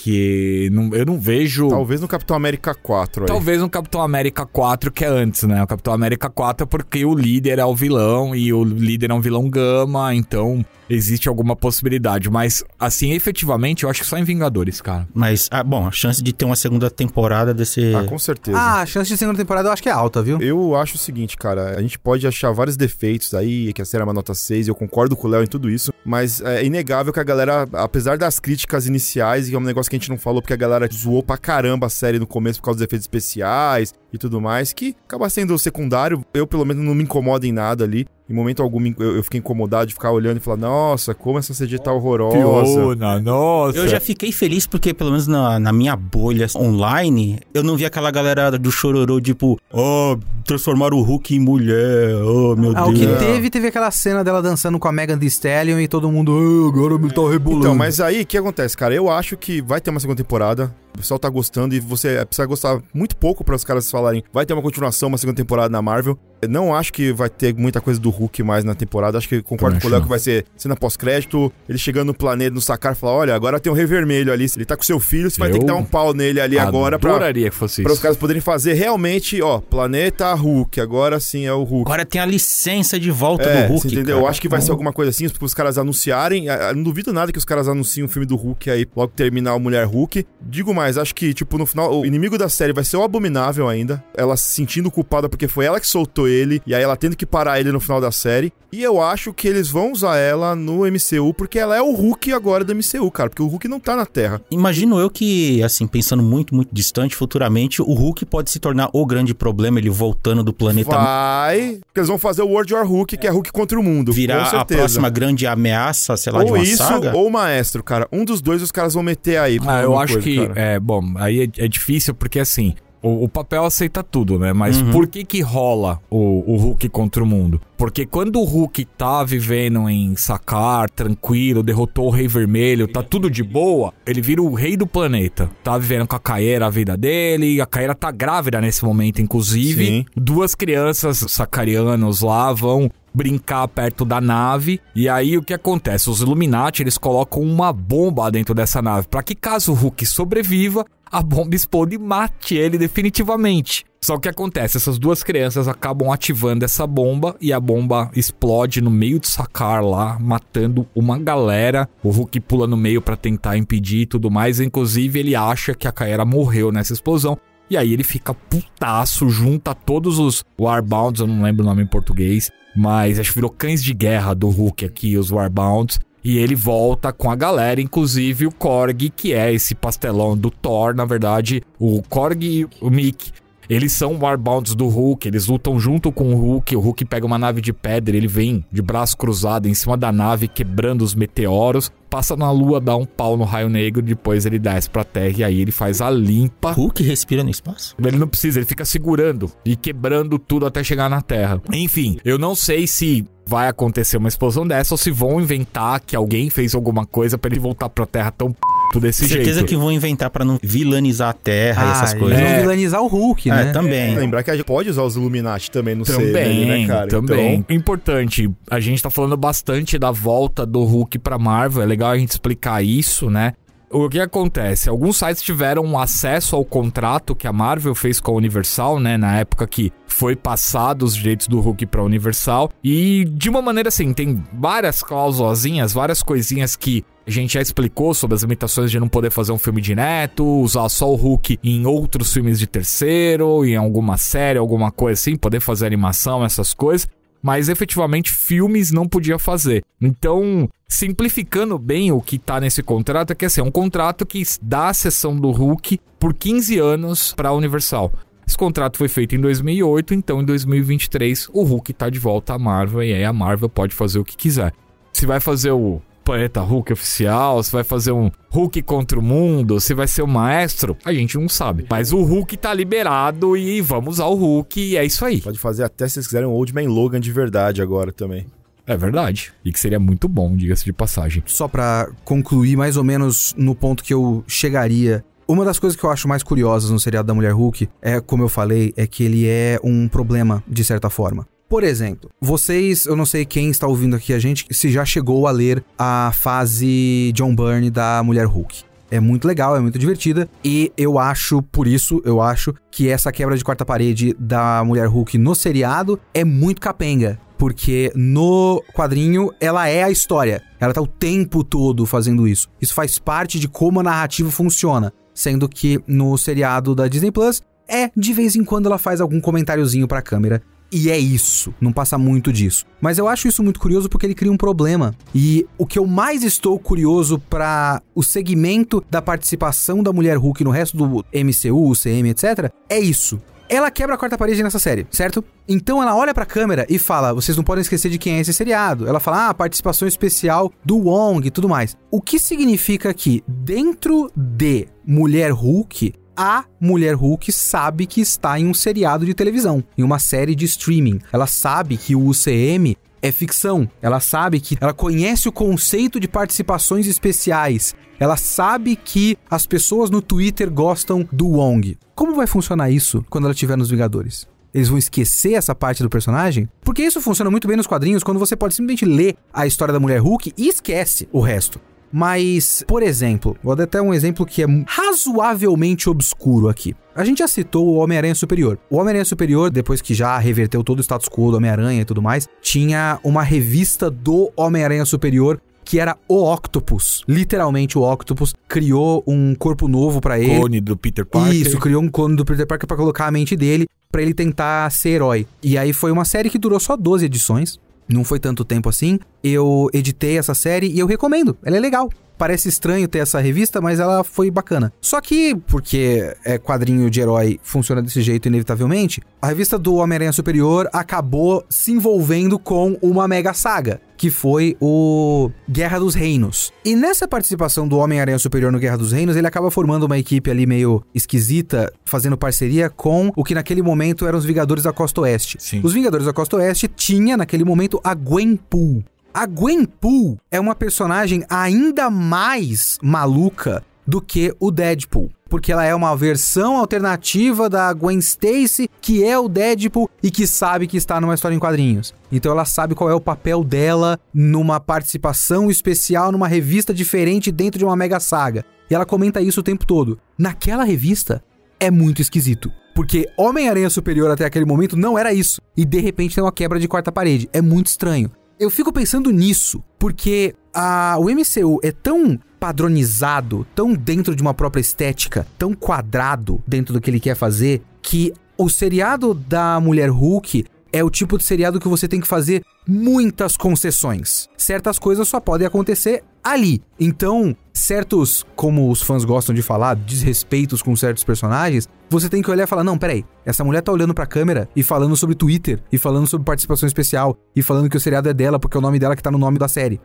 não- eu não vejo. Talvez no Capitão América 4 aí. Talvez um Capitão América 4 que é antes, né? O Capitão América 4 é porque o líder é o vilão e o líder é um vilão gama, então existe alguma possibilidade. Mas, assim, efetivamente, eu acho que só em Vingadores, cara. Mas, ah, bom, a chance de ter uma segunda temporada desse. Ah, com certeza. Ah, a chance de segunda temporada eu acho que é alta, viu? Eu acho o seguinte, cara, a gente pode achar vários defeitos aí, que a série é uma nota 6, eu concordo com o Léo em tudo isso, mas é inegável que a galera, apesar das críticas iniciais, e é um negócio que a gente não falou porque a galera zoou pra caramba a série no começo por causa dos efeitos especiais e tudo mais, que acaba sendo secundário, eu pelo menos não me incomodo em nada ali. Em momento algum eu, fiquei incomodado de ficar olhando e falar, nossa, como essa CG tá horrorosa. Fiona, nossa. Eu já fiquei feliz porque, pelo menos na, na minha bolha online, eu não vi aquela galera do chororô, tipo, oh, transformaram o Hulk em mulher, oh, meu Ah, o Deus. que teve, teve aquela cena dela dançando com a Megan Thee Stallion e todo mundo, ah, agora me tá rebolando. Então, mas aí, o que acontece, cara? Eu acho que vai ter uma segunda temporada. O pessoal tá gostando e você precisa gostar muito pouco para os caras falarem vai ter uma continuação, uma segunda temporada na Marvel. Eu não acho que vai ter muita coisa do Hulk mais na temporada. Acho que concordo com o Léo que vai ser cena pós-crédito. Ele chegando no planeta, no sacar, falar: olha, agora tem um rei vermelho ali. Ele tá com seu filho, você vai ter Eu que dar um pau nele ali agora pra, Adoraria que fosse pra os caras poderem fazer realmente, ó, planeta Hulk. Agora sim é o Hulk. Agora tem a licença de volta É, do Hulk. entendeu? cara. Eu acho que vai ser alguma coisa assim, porque os caras anunciarem. ah, Não duvido nada que os caras anunciem um filme do Hulk aí, logo que terminar o Mulher Hulk. Digo mais, acho que, tipo, no final, o inimigo da série vai ser o Abominável ainda. Ela se sentindo culpada porque foi ela que soltou ele, e aí ela tendo que parar ele no final da série. E eu acho que eles vão usar ela no MCU, porque ela é o Hulk agora do MCU, cara, porque o Hulk não tá na Terra. Imagino eu que, assim, pensando muito, muito distante, futuramente, o Hulk pode se tornar o grande problema, ele voltando do planeta Vai. Porque eles vão fazer o World War Hulk, que é Hulk contra o mundo. virar com a certeza. próxima grande ameaça, sei lá, de ou uma isso, saga. ou o Maestro, cara. Um dos dois os caras vão meter aí. Ah, eu acho coisa, que, cara. é, bom, aí é, é difícil porque assim, o, o papel aceita tudo, né? Mas Uhum. por que que rola o, o Hulk contra o mundo? Porque quando o Hulk tá vivendo em Sakar, tranquilo, derrotou o Rei Vermelho, tá tudo de boa, ele vira o rei do planeta. Tá vivendo com a Kaera a vida dele, a Kaera tá grávida nesse momento, inclusive. Sim. Duas crianças sacarianos lá vão brincar perto da nave. E aí o que acontece? Os Illuminati, eles colocam uma bomba dentro dessa nave para que caso o Hulk sobreviva, a bomba explode e mate ele definitivamente. Só que acontece? Essas duas crianças acabam ativando essa bomba e a bomba explode no meio de sacar lá, matando uma galera. O Hulk pula no meio para tentar impedir e tudo mais. Inclusive, ele acha que a Kaera morreu nessa explosão. E aí ele fica putaço, junta todos os Warbounds, eu não lembro o nome em português, mas acho que virou cães de guerra do Hulk aqui, os Warbounds. E ele volta com a galera, inclusive o Korg, que é esse pastelão do Thor, na verdade, o Korg e o Mick. Eles são Warbounds do Hulk, eles lutam junto com o Hulk. O Hulk pega uma nave de pedra, ele vem de braço cruzado em cima da nave, quebrando os meteoros. Passa na lua, dá um pau no raio negro, depois ele desce pra terra e aí ele faz a limpa. Hulk respira no espaço? Ele não precisa, ele fica segurando e quebrando tudo até chegar na Terra. Enfim, eu não sei se vai acontecer uma explosão dessa ou se vão inventar que alguém fez alguma coisa pra ele voltar pra Terra tão p desse Certeza jeito. que vão inventar pra não vilanizar a Terra e essas Ah, coisas. É. vilanizar o Hulk, É, né? também. Lembrar que a gente pode usar os Illuminati também no Também, né, cara? também. Então, Importante, a gente tá falando bastante da volta do Hulk pra Marvel, é legal a gente explicar isso, né? O que acontece? Alguns sites tiveram acesso ao contrato que a Marvel fez com a Universal, né? Na época que foi passado os direitos do Hulk pra Universal. E de uma maneira assim, tem várias cláusulazinhas, várias coisinhas que a gente já explicou sobre as limitações de não poder fazer um filme direto, usar só o Hulk em outros filmes de terceiro, em alguma série, alguma coisa assim, poder fazer animação, essas coisas. Mas efetivamente filmes não podia fazer. Então, simplificando bem o que tá nesse contrato, é que assim, é um contrato que dá a sessão do Hulk por 15 anos pra Universal. Esse contrato foi feito em 2008, então em 2023 o Hulk tá de volta à Marvel e aí a Marvel pode fazer o que quiser. Se vai fazer o Planeta Hulk oficial, se vai fazer um Hulk contra o mundo, se vai ser o maestro, a gente não sabe. Mas o Hulk tá liberado e vamos usar o Hulk e é isso aí. pode fazer até se vocês quiserem um Old Man Logan de verdade agora também. É verdade. E que seria muito bom, diga-se de passagem. Só pra concluir mais ou menos no ponto que eu chegaria. Uma das coisas que eu acho mais curiosas no seriado da Mulher Hulk é, como eu falei, é que ele é um problema de certa forma. Por exemplo, vocês, eu não sei quem está ouvindo aqui a gente, se já chegou a ler a fase John Byrne da Mulher Hulk. É muito legal, é muito divertida. E eu acho, por isso, eu acho que essa quebra de quarta parede da Mulher Hulk no seriado é muito capenga. Porque no quadrinho ela é a história. Ela tá o tempo todo fazendo isso. Isso faz parte de como a narrativa funciona. Sendo que no seriado da Disney Plus, é de vez em quando ela faz algum comentáriozinho pra câmera. E é isso, não passa muito disso. Mas eu acho isso muito curioso porque ele cria um problema. E o que eu mais estou curioso para o segmento da participação da mulher Hulk no resto do MCU, UCM, etc, é isso. Ela quebra a quarta parede nessa série, certo? Então ela olha pra câmera e fala: vocês não podem esquecer de quem é esse seriado. Ela fala: ah, participação especial do Wong e tudo mais. O que significa que, dentro de Mulher Hulk, a mulher Hulk sabe que está em um seriado de televisão, em uma série de streaming. Ela sabe que o UCM é ficção. Ela sabe que ela conhece o conceito de participações especiais. Ela sabe que as pessoas no Twitter gostam do Wong. Como vai funcionar isso quando ela estiver nos Vingadores? Eles vão esquecer essa parte do personagem? Porque isso funciona muito bem nos quadrinhos quando você pode simplesmente ler a história da mulher Hulk e esquece o resto. Mas, por exemplo, vou dar até um exemplo que é razoavelmente obscuro aqui. A gente já citou o Homem-Aranha Superior. O Homem-Aranha Superior, depois que já reverteu todo o status quo do Homem-Aranha e tudo mais, tinha uma revista do Homem-Aranha Superior que era o Octopus. Literalmente o Octopus criou um corpo novo para ele. Clone do Peter Parker. Isso, criou um clone do Peter Parker para colocar a mente dele para ele tentar ser herói. E aí foi uma série que durou só 12 edições. Não foi tanto tempo assim. Eu editei essa série e eu recomendo. Ela é legal. Parece estranho ter essa revista, mas ela foi bacana. Só que, porque é quadrinho de herói, funciona desse jeito inevitavelmente, a revista do Homem-Aranha Superior acabou se envolvendo com uma mega saga, que foi o Guerra dos Reinos. E nessa participação do Homem-Aranha Superior no Guerra dos Reinos, ele acaba formando uma equipe ali meio esquisita, fazendo parceria com o que naquele momento eram os Vingadores da Costa Oeste. Sim. Os Vingadores da Costa Oeste tinha naquele momento a Gwenpool. A Gwenpool é uma personagem ainda mais maluca do que o Deadpool. Porque ela é uma versão alternativa da Gwen Stacy, que é o Deadpool e que sabe que está numa história em quadrinhos. Então ela sabe qual é o papel dela numa participação especial numa revista diferente dentro de uma mega saga. E ela comenta isso o tempo todo. Naquela revista é muito esquisito. Porque Homem-Aranha Superior até aquele momento não era isso. E de repente tem uma quebra de quarta parede. É muito estranho. Eu fico pensando nisso, porque a, o MCU é tão padronizado, tão dentro de uma própria estética, tão quadrado dentro do que ele quer fazer, que o seriado da Mulher Hulk é o tipo de seriado que você tem que fazer muitas concessões. Certas coisas só podem acontecer ali. Então, certos, como os fãs gostam de falar, desrespeitos com certos personagens, você tem que olhar e falar: não, peraí, essa mulher tá olhando pra câmera e falando sobre Twitter, e falando sobre participação especial, e falando que o seriado é dela porque é o nome dela que tá no nome da série.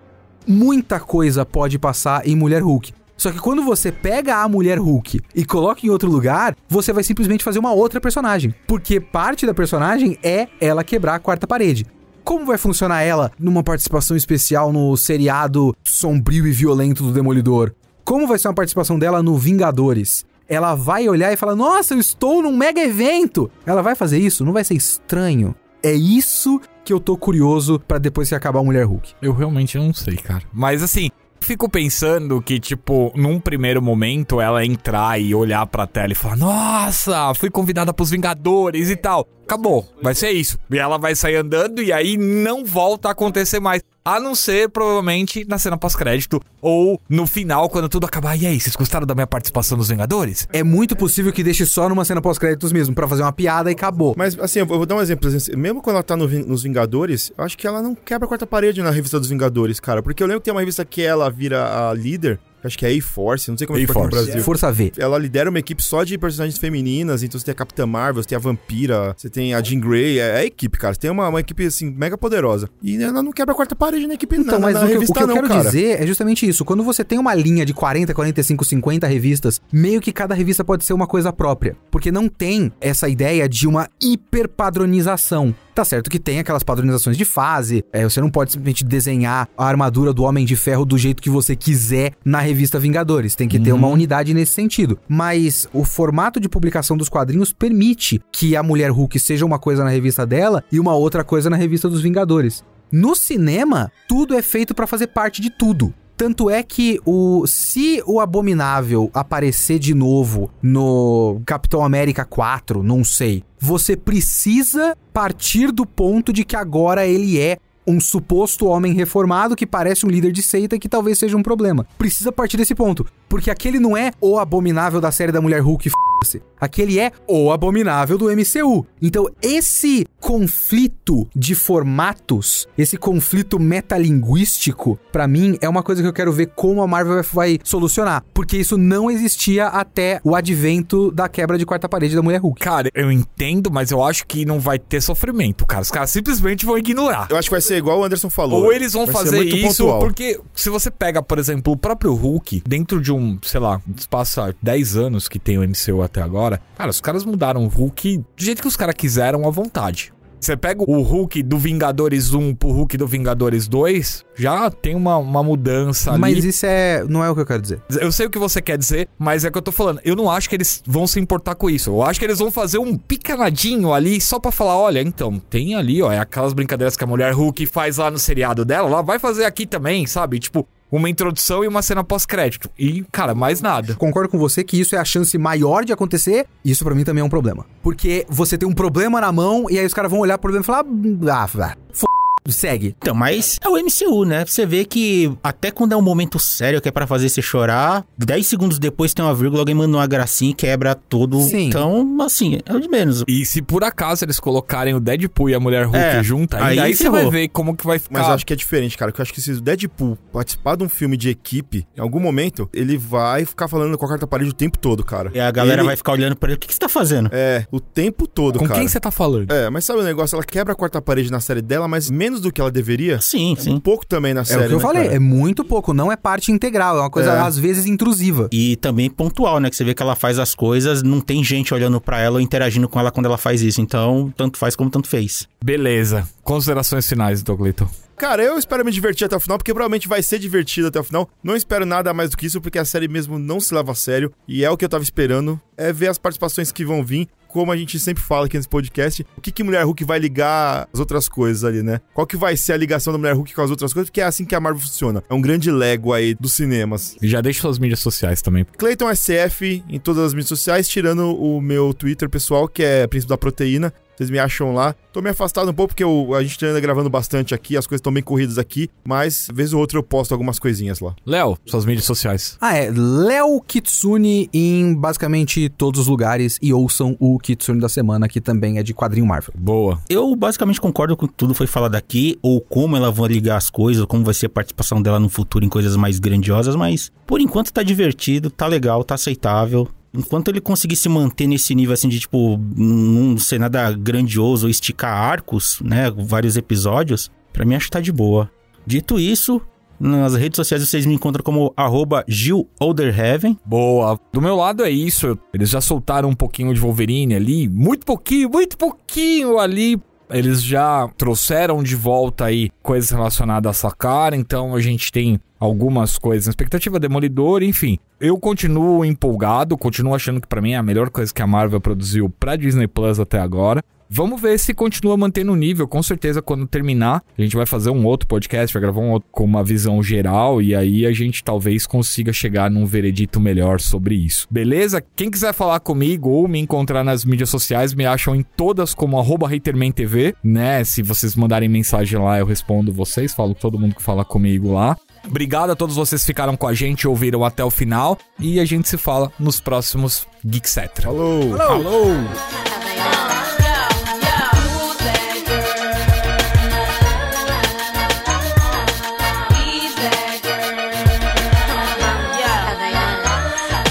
Muita coisa pode passar em Mulher Hulk. Só que quando você pega a mulher Hulk e coloca em outro lugar, você vai simplesmente fazer uma outra personagem. Porque parte da personagem é ela quebrar a quarta parede. Como vai funcionar ela numa participação especial no seriado sombrio e violento do Demolidor? Como vai ser uma participação dela no Vingadores? Ela vai olhar e falar: Nossa, eu estou num mega evento! Ela vai fazer isso? Não vai ser estranho? É isso que eu tô curioso para depois que acabar a Mulher Hulk. Eu realmente não sei, cara. Mas assim, fico pensando que, tipo, num primeiro momento ela entrar e olhar pra tela e falar: Nossa, fui convidada pros Vingadores e tal. Acabou, vai ser isso. E ela vai sair andando e aí não volta a acontecer mais. A não ser, provavelmente, na cena pós-crédito ou no final, quando tudo acabar. E aí, vocês gostaram da minha participação nos Vingadores? É muito possível que deixe só numa cena pós-créditos mesmo, pra fazer uma piada e acabou. Mas, assim, eu vou dar um exemplo. Mesmo quando ela tá no nos Vingadores, eu acho que ela não quebra a quarta parede na revista dos Vingadores, cara. Porque eu lembro que tem uma revista que ela vira a líder, acho que é A-Force, não sei como é que no. Brasil. Força V. Ela lidera uma equipe só de personagens femininas, então você tem a Capitã Marvel, você tem a Vampira, você tem a Jean Grey, é, é a equipe, cara. Você tem uma, uma equipe, assim, mega poderosa. E ela não quebra a quarta parede na equipe, Então, na, mas na o que, o que eu não, quero cara. dizer é justamente isso. Quando você tem uma linha de 40, 45, 50 revistas, meio que cada revista pode ser uma coisa própria. Porque não tem essa ideia de uma hiperpadronização. Tá certo que tem aquelas padronizações de fase, é, você não pode simplesmente desenhar a armadura do Homem de Ferro do jeito que você quiser na revista Vingadores. Tem que ter uma unidade nesse sentido. Mas o formato de publicação dos quadrinhos permite que a Mulher Hulk seja uma coisa na revista dela e uma outra coisa na revista dos Vingadores. No cinema, tudo é feito pra fazer parte de tudo. Tanto é que o se o Abominável aparecer de novo no Capitão América 4, não sei, você precisa partir do ponto de que agora ele é um suposto homem reformado que parece um líder de seita que talvez seja um problema. Precisa partir desse ponto, porque aquele não é o abominável da série da Mulher Hulk, f***se. Aquele é o abominável do MCU. Então, esse conflito de formatos, esse conflito metalinguístico, pra mim é uma coisa que eu quero ver como a Marvel vai solucionar, porque isso não existia até o advento da quebra de quarta parede da Mulher Hulk. Cara, eu entendo, mas eu acho que não vai ter sofrimento, cara. Os caras simplesmente vão ignorar. Eu acho que vai ser igual o Anderson falou. Ou eles vão Vai fazer isso, pontual. porque se você pega, por exemplo, o próprio Hulk, dentro de um, sei lá, espaço há 10 anos que tem o MCU até agora, cara, os caras mudaram o Hulk do jeito que os caras quiseram à vontade. Você pega o Hulk do Vingadores 1 pro Hulk do Vingadores 2, já tem uma, uma mudança ali. Mas isso é, não é o que eu quero dizer. Eu sei o que você quer dizer, mas é que eu tô falando. Eu não acho que eles vão se importar com isso. Eu acho que eles vão fazer um picanadinho ali só pra falar: olha, então, tem ali, ó, é aquelas brincadeiras que a mulher Hulk faz lá no seriado dela, ela vai fazer aqui também, sabe? Tipo, uma introdução e uma cena pós-crédito. E, cara, mais nada. Concordo com você que isso é a chance maior de acontecer. Isso pra mim também é um problema. Porque você tem um problema na mão e aí os caras vão olhar pro problema e falar: ah. Segue. Então, mas é o MCU, né? Você vê que até quando é um momento sério que é pra fazer você chorar, 10 segundos depois tem uma vírgula, alguém manda uma gracinha e quebra todo. Sim. Então, assim, é o de menos. E se por acaso eles colocarem o Deadpool e a mulher Hulk É, junta, aí, aí você vai ver como que vai ficar. Mas eu acho que é diferente, cara. Porque eu acho que se o Deadpool participar de um filme de equipe, em algum momento, ele vai ficar falando com a quarta parede o tempo todo, cara. E a galera Ele- vai ficar olhando pra ele, o que, que você tá fazendo? É, o tempo todo, Com cara. quem você tá falando? É, mas sabe o negócio? Ela quebra a quarta parede na série dela, mas menos do que ela deveria. Sim, Um sim. pouco também na É série. o que eu né, falei, cara? é muito pouco, não é parte integral, é uma coisa É. às vezes intrusiva. E também pontual, né? Que você vê que ela faz as coisas, não tem gente olhando pra ela ou interagindo com ela quando ela faz isso. Então, tanto faz como tanto fez. Beleza. Considerações finais, Douglas. Cara, eu espero me divertir até o final, porque provavelmente vai ser divertido até o final. Não espero nada mais do que isso, porque a série mesmo não se leva a sério. E é o que eu tava esperando, é ver as participações que vão vir. Como a gente sempre fala aqui nesse podcast, o que que Mulher Hulk vai ligar as outras coisas ali, né? Qual que vai ser a ligação da Mulher Hulk com as outras coisas? Porque é assim que a Marvel funciona. É um grande Lego aí dos cinemas. E já deixa suas mídias sociais também. Clayton SF em todas as mídias sociais, tirando o meu Twitter pessoal, que é Príncipe da Proteína. Vocês me acham lá. Tô meio afastado um pouco porque eu- a gente anda gravando bastante aqui, as coisas estão bem corridas aqui, mas vez ou outra eu posto algumas coisinhas lá. Léo, suas mídias sociais. Ah, é. Léo Kitsune em basicamente todos os lugares e ouçam o Kitsune da semana, que também é de quadrinho Marvel. Boa. Eu basicamente concordo com tudo que foi falado aqui, ou como ela vai ligar as coisas, ou como vai ser a participação dela no futuro em coisas mais grandiosas, mas por enquanto tá divertido, tá legal, tá aceitável. Enquanto ele conseguir se manter nesse nível assim de tipo, não ser nada grandioso esticar arcos, né, vários episódios, pra mim acho que tá de boa. Dito isso, nas redes sociais vocês me encontram como arroba Gil Olderheaven. Boa. Do meu lado é isso. Eles já soltaram um pouquinho de Wolverine ali. Muito pouquinho, muito pouquinho ali. Eles já trouxeram de volta aí coisas relacionadas a cara. Então a gente tem algumas coisas na expectativa, Demolidor, enfim. Eu continuo empolgado, continuo achando que pra mim é a melhor coisa que a Marvel produziu pra Disney Plus até agora. Vamos ver se continua mantendo o nível. Com certeza, quando terminar, a gente vai fazer um outro podcast, vai gravar um outro com uma visão geral. E aí a gente talvez consiga chegar num veredito melhor sobre isso. Beleza? Quem quiser falar comigo ou me encontrar nas mídias sociais, me acham em todas como arroba HatermanTV, né? Se vocês mandarem mensagem lá, eu respondo vocês. Falo todo mundo que fala comigo lá. Obrigado a todos vocês que ficaram com a gente ouviram até o final. E a gente se fala nos próximos Geekcetra. Falou! Falou!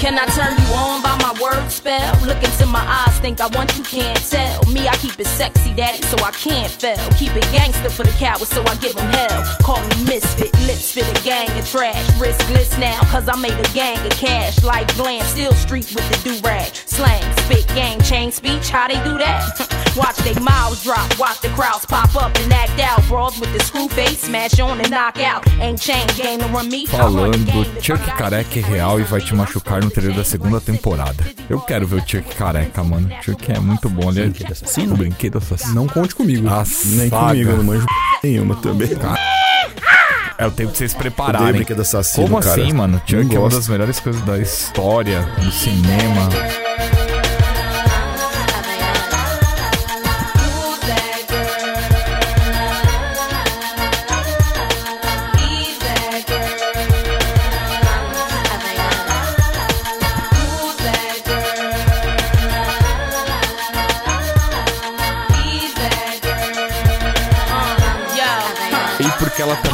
Can I turn you on by my word spell? Look into my eyes, think I want you, can't tell. Me, I keep it sexy, daddy, so I can't fail. Keep it gangster for the cowards, so I give them hell. Call me misfit, lips fit a gang of trash. Riskless now, cause I made a gang of cash. Like glam, still street with the do-rag. Slang, spit, gang, chain speech, how they do that? watch they mouths drop, watch the crowds pop up and act out. Brawls with the screw face, smash on and knock out. Ain't chain game to run me. I run Falando, Chuck find Careca é real e vai te machucar no trailer da segunda temporada. Eu quero ver o Chuck Careca, mano. Chuck é muito bom, ele é Brinquedo assassino? o brinquedo assassino. Não conte comigo. Nem comigo, eu não manjo nenhuma também. É o tempo de vocês se Odeio prepararem. brinquedo assassino, Como cara. assim, mano? Chuck é uma das melhores coisas da história, do cinema.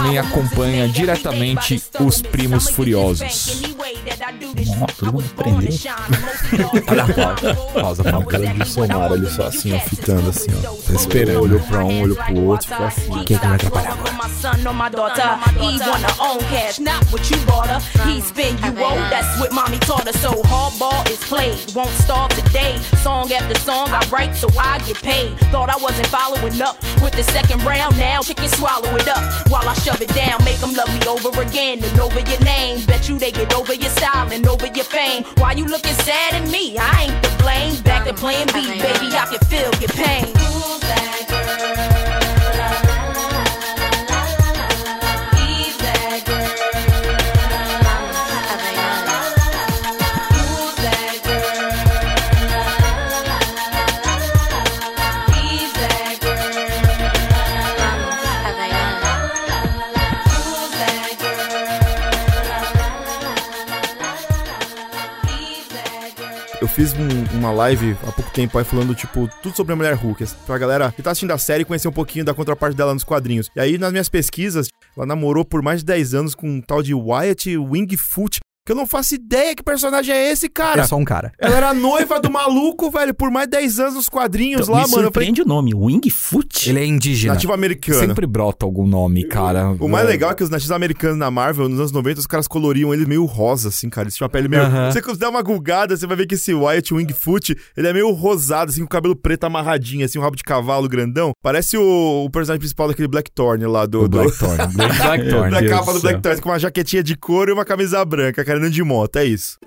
Também acompanha diretamente os Primos Furiosos. Ó, todo mundo aprendeu. Olha a pausa. Pausa, O pausa. cara de somar ali só assim, ó, fitando assim, ó. Tá esperando. Olhou pra um, olhou pro outro, ficou assim. Quem que vai atrapalhar agora? Son or my daughter, he wanna own cash, not what you bought her. He spend you owe, that's what mommy taught her. So hardball is played, won't start today. Song after song I write, so I get paid. Thought I wasn't following up with the second round, now chicken swallow it up while I shove it down. Make them love me over again and over your name. Bet you they get over your style and over your fame. Why you looking sad at me? I ain't to blame. Back to playing B, baby, I can feel your pain. Eu fiz um- uma live há pouco tempo aí falando, tipo, tudo sobre a mulher Hulk. Pra galera que tá assistindo a série conhecer um pouquinho da contraparte dela nos quadrinhos. E aí, nas minhas pesquisas, ela namorou por mais de 10 anos com um tal de Wyatt Wingfoot. Que eu não faço ideia que personagem é esse, cara. É só um cara. Ela era noiva do maluco, velho, por mais de 10 anos nos quadrinhos Então, lá, me mano. Eu falei, surpreende o nome, Wingfoot? Ele é indígena. nativo americano. Sempre brota algum nome, cara. O mais legal é que os nativos americanos na Marvel, nos anos 90, os caras coloriam ele meio rosa, assim, cara. Eles tinham a pele meio. Aham. Você dá uma gulgada, você vai ver que esse Wyatt Wingfoot, ele é meio rosado, assim, com o cabelo preto amarradinho, assim, um rabo de cavalo grandão. Parece o, o personagem principal daquele Blackthorn lá do. O do- Blackthorn. Blackthorn. da capa do. Blackthorn, com uma jaquetinha de couro e uma camisa branca, cara, andando de moto, é isso.